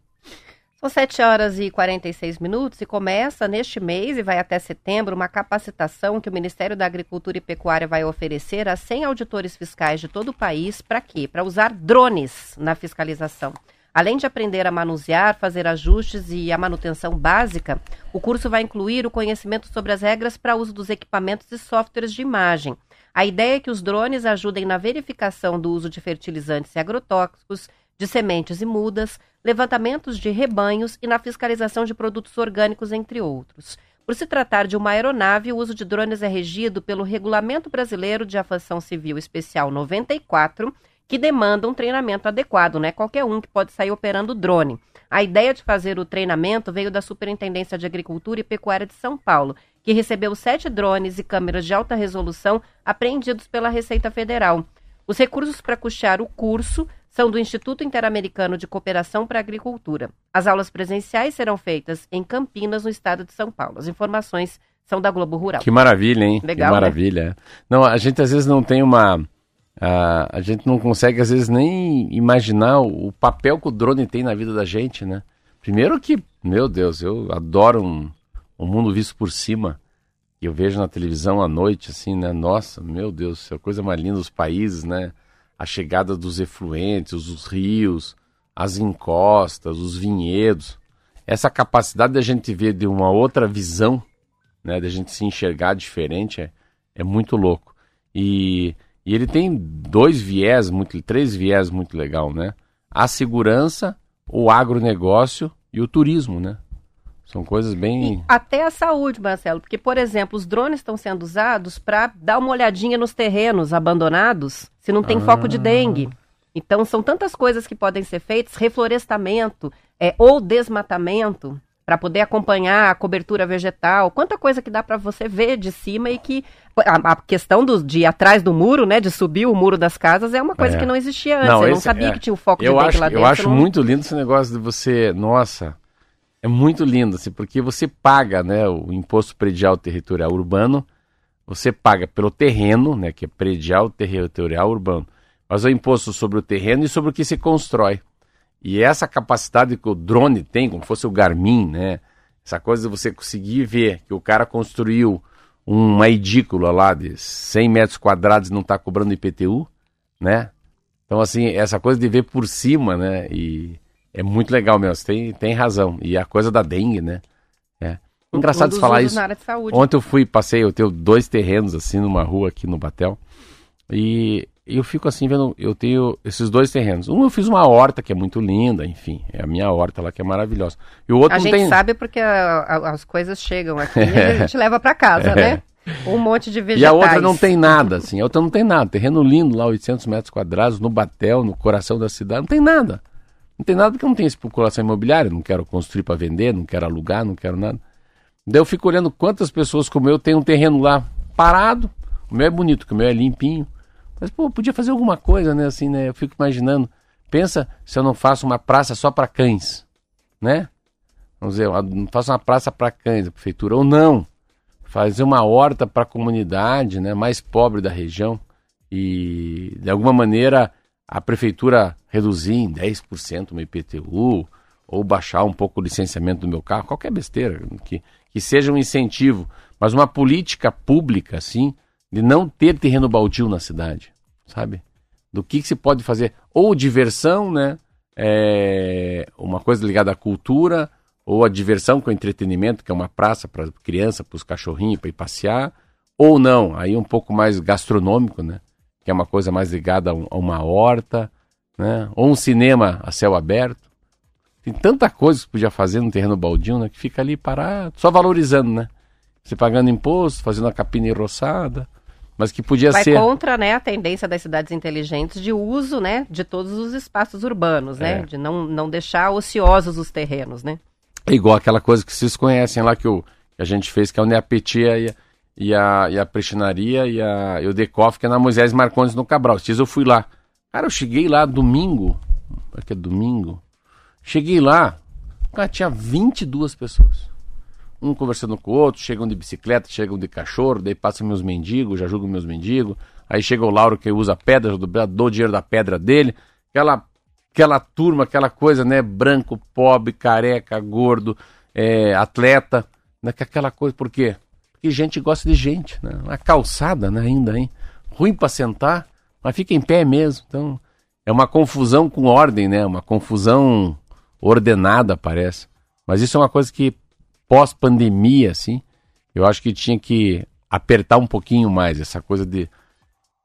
[SPEAKER 1] São 7 horas e 46 minutos e começa neste mês e vai até setembro uma capacitação que o Ministério da Agricultura e Pecuária vai oferecer a 100 auditores fiscais de todo o país. Para quê? Para usar drones na fiscalização. Além de aprender a manusear, fazer ajustes e a manutenção básica, o curso vai incluir o conhecimento sobre as regras para uso dos equipamentos e softwares de imagem. A ideia é que os drones ajudem na verificação do uso de fertilizantes e agrotóxicos, de sementes e mudas, levantamentos de rebanhos e na fiscalização de produtos orgânicos, entre outros. Por se tratar de uma aeronave, o uso de drones é regido pelo Regulamento Brasileiro de Aviação Civil Especial 94, que demanda um treinamento adequado, não é qualquer um que pode sair operando drone. A ideia de fazer o treinamento veio da Superintendência de Agricultura e Pecuária de São Paulo, que recebeu sete drones e câmeras de alta resolução apreendidos pela Receita Federal. Os recursos para custear o curso são do Instituto Interamericano de Cooperação para a Agricultura. As aulas presenciais serão feitas em Campinas, no estado de São Paulo. As informações são da Globo Rural.
[SPEAKER 2] Que maravilha, hein?
[SPEAKER 1] Legal,
[SPEAKER 2] que maravilha. Né? Não, a gente às vezes não tem uma Uh, a gente não consegue, às vezes, nem imaginar o, o, papel que o drone tem na vida da gente, né? Primeiro que, meu Deus, eu adoro um, um mundo visto por cima. eu vejo na televisão à noite, assim, né? Nossa, meu Deus, é a coisa mais linda dos países, né? A chegada dos efluentes, os rios, as encostas, os vinhedos. Essa capacidade da gente ver de uma outra visão, né? Da gente se enxergar diferente é, é muito louco. E e ele tem dois viés, muito, três viés muito legal, né? A segurança, o agronegócio e o turismo, né? São coisas bem.
[SPEAKER 1] E até a saúde, Marcelo, porque, por exemplo, os drones estão sendo usados para dar uma olhadinha nos terrenos abandonados se não tem ah. foco de dengue. Então, são tantas coisas que podem ser feitas: reflorestamento é, ou desmatamento para poder acompanhar a cobertura vegetal, quanta coisa que dá para você ver de cima e que a, a, questão do, de ir atrás do muro, né, de subir o muro das casas é uma coisa é. que não existia antes. Não, eu não sabia é, que tinha o foco
[SPEAKER 2] eu
[SPEAKER 1] de
[SPEAKER 2] acho,
[SPEAKER 1] lá dentro.
[SPEAKER 2] Eu acho não... muito lindo esse negócio de você, nossa, é muito lindo, assim, porque você paga, né, o imposto predial territorial urbano, você paga pelo terreno, né, que é predial territorial urbano, mas o imposto sobre o terreno e sobre o que se constrói. E essa capacidade que o drone tem, como fosse o Garmin, né? Essa coisa de você conseguir ver que o cara construiu uma edícula lá de 100 metros quadrados e não está cobrando IPTU, né? Então, assim, essa coisa de ver por cima, né? E é muito legal mesmo, tem, tem razão. E a coisa da dengue, né? É. Engraçado
[SPEAKER 1] Um dos
[SPEAKER 2] falar isso.
[SPEAKER 1] de.
[SPEAKER 2] Ontem eu fui, passei, eu tenho dois terrenos assim numa rua aqui no Batel. E eu fico assim vendo, eu tenho esses dois terrenos. Um eu fiz uma horta que é muito linda, enfim, é a minha horta lá que é maravilhosa. E o outro
[SPEAKER 1] A
[SPEAKER 2] não
[SPEAKER 1] gente
[SPEAKER 2] tem
[SPEAKER 1] sabe porque a- a- as coisas chegam aqui e a gente leva para casa, né? Um monte de vegetais.
[SPEAKER 2] É. E a outra não tem nada, assim. A outra não tem nada. Terreno lindo lá, 800 metros quadrados, no Batel, no coração da cidade. Não tem nada. Não tem nada porque não tem especulação imobiliária. Não quero construir para vender, não quero alugar, não quero nada. Daí eu fico olhando quantas pessoas como eu têm um terreno lá parado. O meu é bonito, o meu é limpinho. Mas, pô, podia fazer alguma coisa, né? Assim, né? Eu fico imaginando. Pensa se eu não faço uma praça só para cães, né? Vamos dizer, eu não faço uma praça para cães, a prefeitura, ou não fazer uma horta para a comunidade né, mais pobre da região e, de alguma maneira, a prefeitura reduzir em 10% o IPTU ou baixar um pouco o licenciamento do meu carro, qualquer besteira, que, que seja um incentivo, mas uma política pública, assim, de não ter terreno baldio na cidade, sabe? Do que, que se pode fazer, ou diversão, né? É, uma coisa ligada à cultura, ou a diversão com entretenimento, que é uma praça para criança, para os cachorrinhos, para ir passear, ou não, aí um pouco mais gastronômico, né? Que é uma coisa mais ligada a, a uma horta, né? Ou um cinema a céu aberto. Tem tanta coisa que você podia fazer no terreno baldio, né? Que fica ali parado, só valorizando, né? Você pagando imposto, fazendo a capina enroçada, mas que podia
[SPEAKER 1] Vai
[SPEAKER 2] ser...
[SPEAKER 1] contra né, a tendência das cidades inteligentes de uso né, de todos os espaços urbanos, né?
[SPEAKER 2] É.
[SPEAKER 1] De não, não deixar ociosos os terrenos, né?
[SPEAKER 2] É igual aquela coisa que vocês conhecem lá que, o, que a gente fez, que é o Neapetia e, a- e a, e a Prestinaria e, a, e o Decoff, que é na Moisés Marcondes no Cabral. Esses eu fui lá. Cara, eu cheguei lá domingo. Acho que é domingo. Cheguei lá, cara, tinha 22 pessoas. Um conversando com o outro, chegam de bicicleta, chegam de cachorro, daí passam meus mendigos, já julgam meus mendigos. Aí chega o Lauro que usa pedra, eu dou o dinheiro da pedra dele. Aquela aquela turma, aquela coisa, né? Branco, pobre, careca, gordo, é, atleta, né? que Aquela coisa, por quê? Porque gente gosta de gente, né? Calçada, né? Ainda, hein? Ruim pra sentar, mas fica em pé mesmo. Então, é uma confusão com ordem, né? Uma confusão ordenada, parece. Mas isso é uma coisa que, pós-pandemia, assim, eu acho que tinha que apertar um pouquinho mais essa coisa de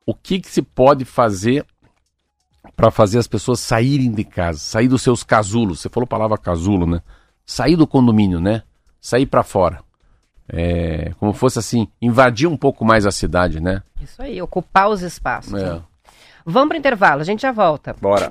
[SPEAKER 2] o que, que se pode fazer para fazer as pessoas saírem de casa, sair dos seus casulos. Você falou a palavra casulo, né? Sair do condomínio, né? Sair para fora. É, como fosse assim, invadir um pouco mais a cidade, né?
[SPEAKER 1] Isso aí, ocupar os espaços.
[SPEAKER 2] É.
[SPEAKER 1] né? Vamos para intervalo, a gente já volta.
[SPEAKER 2] Bora.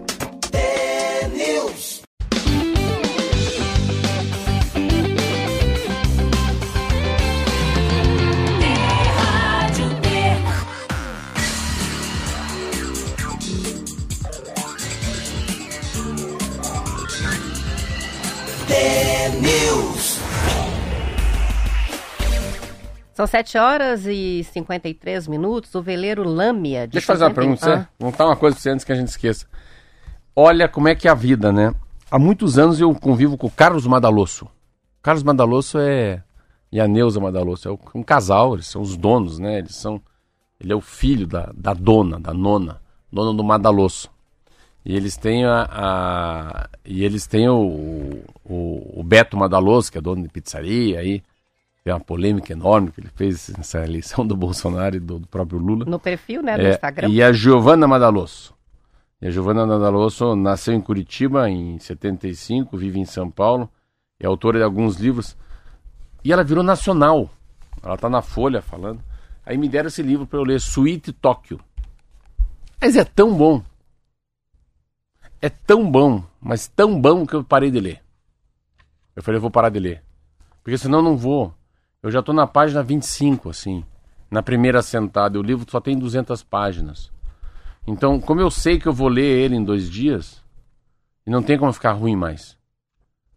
[SPEAKER 1] São 7 horas e 53 minutos. O veleiro Lâmia. De
[SPEAKER 2] Deixa eu fazer uma
[SPEAKER 1] 50
[SPEAKER 2] pergunta
[SPEAKER 1] Ah,
[SPEAKER 2] você. Vou contar uma coisa pra você antes que a gente esqueça. Olha como é que é a vida, né? Há muitos anos eu convivo com o Carlos Madalosso. Carlos Madalosso é. E a Neuza Madalosso. É um casal, eles são os donos, né? Eles são. Ele é o filho da, da dona, da nona, dona do Madalosso. E eles têm a. a- e eles têm o, o, o Beto Madalosso, que é dono de pizzaria aí. Tem uma polêmica enorme que ele fez nessa eleição do Bolsonaro e do, do próprio Lula.
[SPEAKER 1] No perfil, né, no
[SPEAKER 2] É,
[SPEAKER 1] Instagram.
[SPEAKER 2] E a Giovanna Madalosso. E a Giovanna Madalosso nasceu em Curitiba em 75, vive em São Paulo, é autora de alguns livros. E ela virou nacional. Ela tá na Folha falando. Aí me deram esse livro para eu ler, Suíte Tóquio. Mas é tão bom. É tão bom, mas tão bom que eu parei de ler. Eu falei, eu vou parar de ler. Porque senão eu não vou. Eu já tô na página 25, assim. Na primeira sentada. O livro só tem 200 páginas. Então, como eu sei que eu vou ler ele em dois dias, e não tem como ficar ruim mais.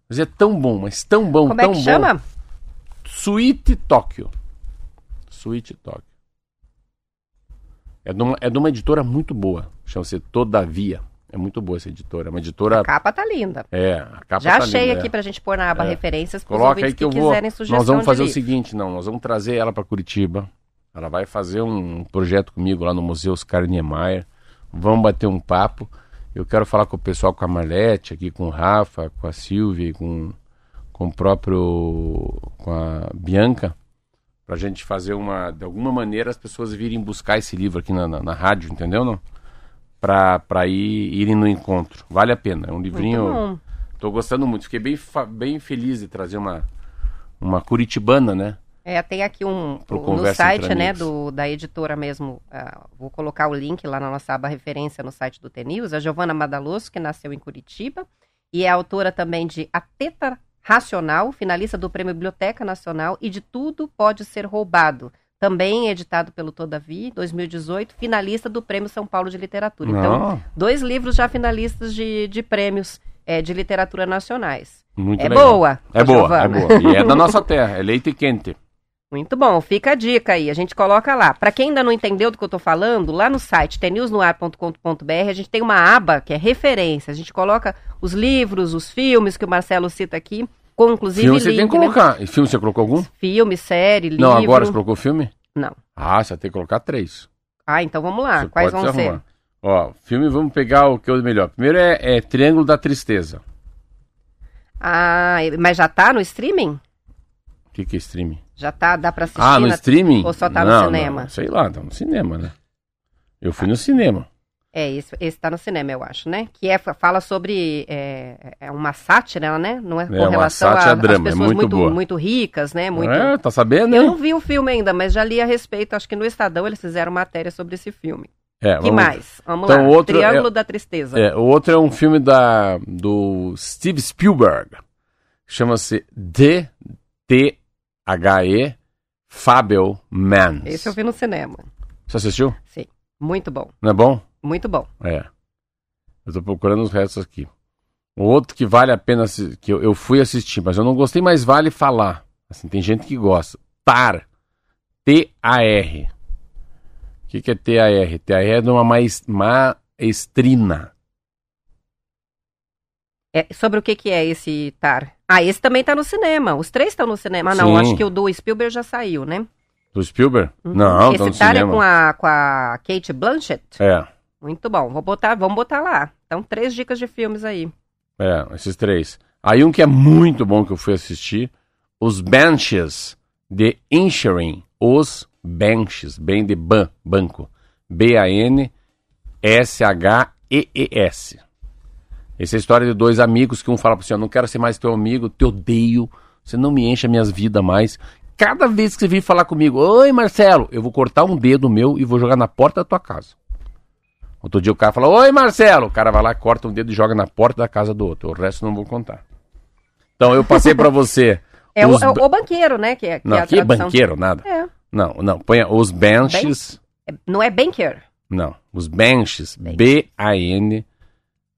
[SPEAKER 2] Mas é tão bom, mas tão bom,
[SPEAKER 1] Como é
[SPEAKER 2] tão
[SPEAKER 1] que
[SPEAKER 2] bom.
[SPEAKER 1] chama?
[SPEAKER 2] Suíte Tóquio. Suíte Tóquio. É de, uma, é de uma editora muito boa. Chama-se Todavia. É muito boa essa editora. É uma editora.
[SPEAKER 1] A capa tá linda.
[SPEAKER 2] É, a capa
[SPEAKER 1] Já
[SPEAKER 2] tá
[SPEAKER 1] achei
[SPEAKER 2] linda,
[SPEAKER 1] aqui
[SPEAKER 2] é.
[SPEAKER 1] pra gente pôr na aba
[SPEAKER 2] É.
[SPEAKER 1] referências pros
[SPEAKER 2] Coloca aí que eu vou. Nós vamos fazer o
[SPEAKER 1] livro.
[SPEAKER 2] seguinte, não, nós vamos trazer ela para Curitiba. Ela vai fazer um projeto comigo lá no Museu Oscar Niemeyer. Vamos bater um papo. Eu quero falar com o pessoal, com a Marlete, aqui com o Rafa, com a Silvia, com, com o próprio. com a Bianca, pra gente fazer uma. De alguma maneira as pessoas virem buscar esse livro aqui na, na, na rádio, entendeu? Não? Pra ir, irem no encontro. Vale a pena. É um livrinho. Tô gostando muito. Fiquei bem, bem feliz de trazer uma, uma curitibana, né?
[SPEAKER 1] É, tem aqui um
[SPEAKER 2] Pro
[SPEAKER 1] no site, né, do, da editora mesmo. ah, vou colocar o link lá na nossa aba referência no site do TNews. A Giovana Madaloso, que nasceu em Curitiba e é autora também de A Teta Racional, finalista do Prêmio Biblioteca Nacional e de Tudo Pode Ser Roubado. Também editado pelo Todavia, 2018, finalista do Prêmio São Paulo de Literatura. Então,
[SPEAKER 2] Não,
[SPEAKER 1] dois livros já finalistas de, de prêmios eh, de literatura nacionais.
[SPEAKER 2] muito
[SPEAKER 1] é
[SPEAKER 2] legal.
[SPEAKER 1] boa,
[SPEAKER 2] É boa, é boa. E é da nossa terra, é leite quente.
[SPEAKER 1] Muito bom, fica a dica aí, a gente coloca lá. Para quem ainda não entendeu do que eu tô falando, lá no site tnewsnoar.com.br a gente tem uma aba que é referência. A gente coloca os livros, os filmes que o Marcelo cita aqui, com inclusive
[SPEAKER 2] Filme você
[SPEAKER 1] link,
[SPEAKER 2] tem que
[SPEAKER 1] né?
[SPEAKER 2] colocar. E filme você colocou algum?
[SPEAKER 1] Filme, série, livro.
[SPEAKER 2] Não, agora você colocou filme?
[SPEAKER 1] Não.
[SPEAKER 2] Ah, você tem que colocar três.
[SPEAKER 1] Ah, então vamos lá.
[SPEAKER 2] Você
[SPEAKER 1] Quais vão
[SPEAKER 2] se
[SPEAKER 1] ser?
[SPEAKER 2] Ó, filme, vamos pegar o que é o melhor. Primeiro é, é Triângulo da Tristeza.
[SPEAKER 1] Ah, mas já tá no streaming?
[SPEAKER 2] O que, que é streaming?
[SPEAKER 1] Já tá, dá pra assistir?
[SPEAKER 2] Ah, no
[SPEAKER 1] na-
[SPEAKER 2] streaming?
[SPEAKER 1] ou só tá no
[SPEAKER 2] Não,
[SPEAKER 1] cinema?
[SPEAKER 2] não, sei lá, tá no cinema, né? Eu fui no cinema.
[SPEAKER 1] É, esse, esse tá no cinema, eu acho, né? Que é, fala sobre. É, é uma sátira, né? Não é com
[SPEAKER 2] uma
[SPEAKER 1] relação a- às
[SPEAKER 2] é
[SPEAKER 1] pessoas
[SPEAKER 2] muito
[SPEAKER 1] muito,
[SPEAKER 2] boa.
[SPEAKER 1] muito ricas, né? Muito,
[SPEAKER 2] É, tá sabendo,
[SPEAKER 1] Eu
[SPEAKER 2] né?
[SPEAKER 1] não vi o filme ainda, mas já li a respeito. Acho que no Estadão eles fizeram matéria sobre esse filme.
[SPEAKER 2] É,
[SPEAKER 1] que
[SPEAKER 2] vamos-
[SPEAKER 1] mais? Vamos
[SPEAKER 2] Então,
[SPEAKER 1] lá.
[SPEAKER 2] outro
[SPEAKER 1] Triângulo
[SPEAKER 2] é-
[SPEAKER 1] da Tristeza.
[SPEAKER 2] É, o outro é um filme da, do Steve Spielberg. Chama-se D-T-H-E Fabelmans.
[SPEAKER 1] Esse eu vi no cinema.
[SPEAKER 2] Você assistiu?
[SPEAKER 1] Sim. Muito bom.
[SPEAKER 2] Não é bom?
[SPEAKER 1] Muito bom.
[SPEAKER 2] É. Eu tô procurando os restos aqui. O outro que vale a pena, que eu, eu fui assistir, mas eu não gostei, mas vale falar. Assim, tem gente que gosta. TAR. T-A-R. O que, que é T-A-R? T-A-R é de uma mais, maestrina.
[SPEAKER 1] É, sobre o que, que é esse Tar? Ah, esse também tá no cinema. Os três estão no cinema. Ah, não,
[SPEAKER 2] Sim.
[SPEAKER 1] acho que o do Spielberg já saiu, né?
[SPEAKER 2] Do Spielberg?
[SPEAKER 1] Uhum.
[SPEAKER 2] Não,
[SPEAKER 1] Esse
[SPEAKER 2] tá no
[SPEAKER 1] Tar é
[SPEAKER 2] cinema.
[SPEAKER 1] com a, com a Kate Blanchett?
[SPEAKER 2] É,
[SPEAKER 1] Muito bom. Vou botar, vamos botar lá. Então, três dicas de filmes aí.
[SPEAKER 2] é, esses três. Aí um que é muito bom que eu fui assistir, Os Benches de Insuring. Os Benches, bem de ban, banco. B-A-N-S-H-E-E-S. Essa é a história de dois amigos que um fala para você, eu não quero ser mais teu amigo, te odeio, você não me enche as minhas vidas mais. Cada vez que você vir falar comigo, oi Marcelo, eu vou cortar um dedo meu e vou jogar na porta da tua casa. Outro dia o cara fala, oi Marcelo, o cara vai lá, corta um dedo e joga na porta da casa do outro. O resto não vou contar. Então eu passei para você.
[SPEAKER 1] É,
[SPEAKER 2] os
[SPEAKER 1] o, é o-
[SPEAKER 2] ba-
[SPEAKER 1] o banqueiro, né? Que, é- que
[SPEAKER 2] Não,
[SPEAKER 1] é a
[SPEAKER 2] aqui é
[SPEAKER 1] tradução.
[SPEAKER 2] banqueiro, nada.
[SPEAKER 1] É.
[SPEAKER 2] Não, não, ponha os benches.
[SPEAKER 1] É- Não é banker.
[SPEAKER 2] Não, os benches.
[SPEAKER 1] Benches.
[SPEAKER 2] B-A-N.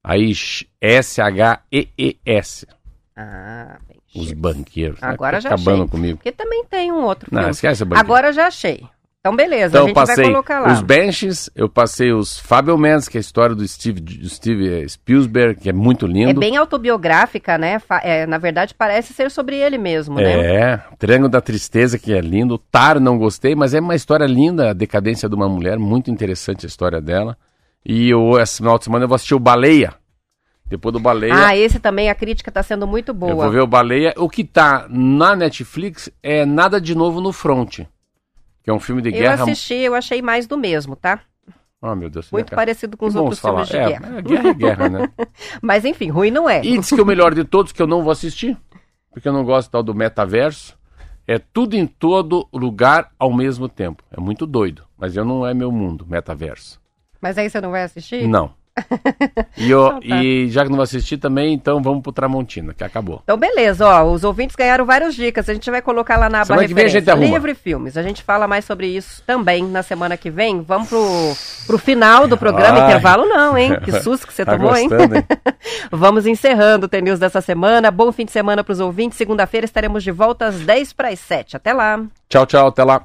[SPEAKER 2] Aí sh- S-H-E-E-S.
[SPEAKER 1] Ah, bem.
[SPEAKER 2] Os banqueiros. Vai
[SPEAKER 1] Agora
[SPEAKER 2] ficar
[SPEAKER 1] já
[SPEAKER 2] acabando
[SPEAKER 1] achei.
[SPEAKER 2] comigo.
[SPEAKER 1] Porque também tem um outro
[SPEAKER 2] Não,
[SPEAKER 1] filme.
[SPEAKER 2] esquece o banqueiro.
[SPEAKER 1] Agora já achei. Então, beleza,
[SPEAKER 2] Então
[SPEAKER 1] a gente vai
[SPEAKER 2] passei
[SPEAKER 1] colocar lá.
[SPEAKER 2] os benches, eu passei os Fabelmans, que é a história do Steve, do Steve Spielberg, que é muito
[SPEAKER 1] É
[SPEAKER 2] lindo.
[SPEAKER 1] bem autobiográfica, né? É, na verdade, parece ser sobre ele mesmo, né?
[SPEAKER 2] É, Triângulo da Tristeza, que é lindo. Tar, não gostei, mas é uma história linda, a decadência de uma mulher, muito interessante a história dela. E eu, esse final de semana eu vou assistir o Baleia. Depois do Baleia,
[SPEAKER 1] Ah, esse também, a crítica tá sendo muito boa.
[SPEAKER 2] eu vou ver o Baleia. O que tá na Netflix é Nada de Novo no Front, que é um filme de
[SPEAKER 1] Eu
[SPEAKER 2] guerra.
[SPEAKER 1] assisti, eu achei mais do mesmo, tá?
[SPEAKER 2] Oh, meu Deus.
[SPEAKER 1] Muito
[SPEAKER 2] minha cara.
[SPEAKER 1] parecido com
[SPEAKER 2] Que
[SPEAKER 1] os outros
[SPEAKER 2] falar.
[SPEAKER 1] filmes de
[SPEAKER 2] é,
[SPEAKER 1] guerra.
[SPEAKER 2] É, guerra é guerra, né?
[SPEAKER 1] Mas enfim, ruim não é.
[SPEAKER 2] E diz que o melhor de todos, que eu não vou assistir, porque eu não gosto tal do metaverso, é tudo em todo lugar ao mesmo tempo. É muito doido, mas eu não é meu mundo, metaverso.
[SPEAKER 1] Mas aí você não vai assistir?
[SPEAKER 2] Não. E, eu,
[SPEAKER 1] Então tá.
[SPEAKER 2] e já que não vou assistir também, então vamos pro Tramontina, que acabou.
[SPEAKER 1] Então, beleza, ó, os ouvintes ganharam várias dicas. A gente vai colocar lá na aba
[SPEAKER 2] Semana que vem a
[SPEAKER 1] referência.
[SPEAKER 2] gente arruma.
[SPEAKER 1] Livro e filmes. A gente fala mais sobre isso também na semana que vem. Vamos pro, pro final do programa.
[SPEAKER 2] Ai.
[SPEAKER 1] Intervalo não, hein? Que susto que você
[SPEAKER 2] Tá
[SPEAKER 1] tomou, hein?
[SPEAKER 2] gostando, hein?
[SPEAKER 1] Vamos encerrando o TNews dessa semana. Bom fim de semana pros ouvintes. Segunda-feira estaremos de volta às 10 para as 7. Até lá.
[SPEAKER 2] Tchau, tchau, até lá.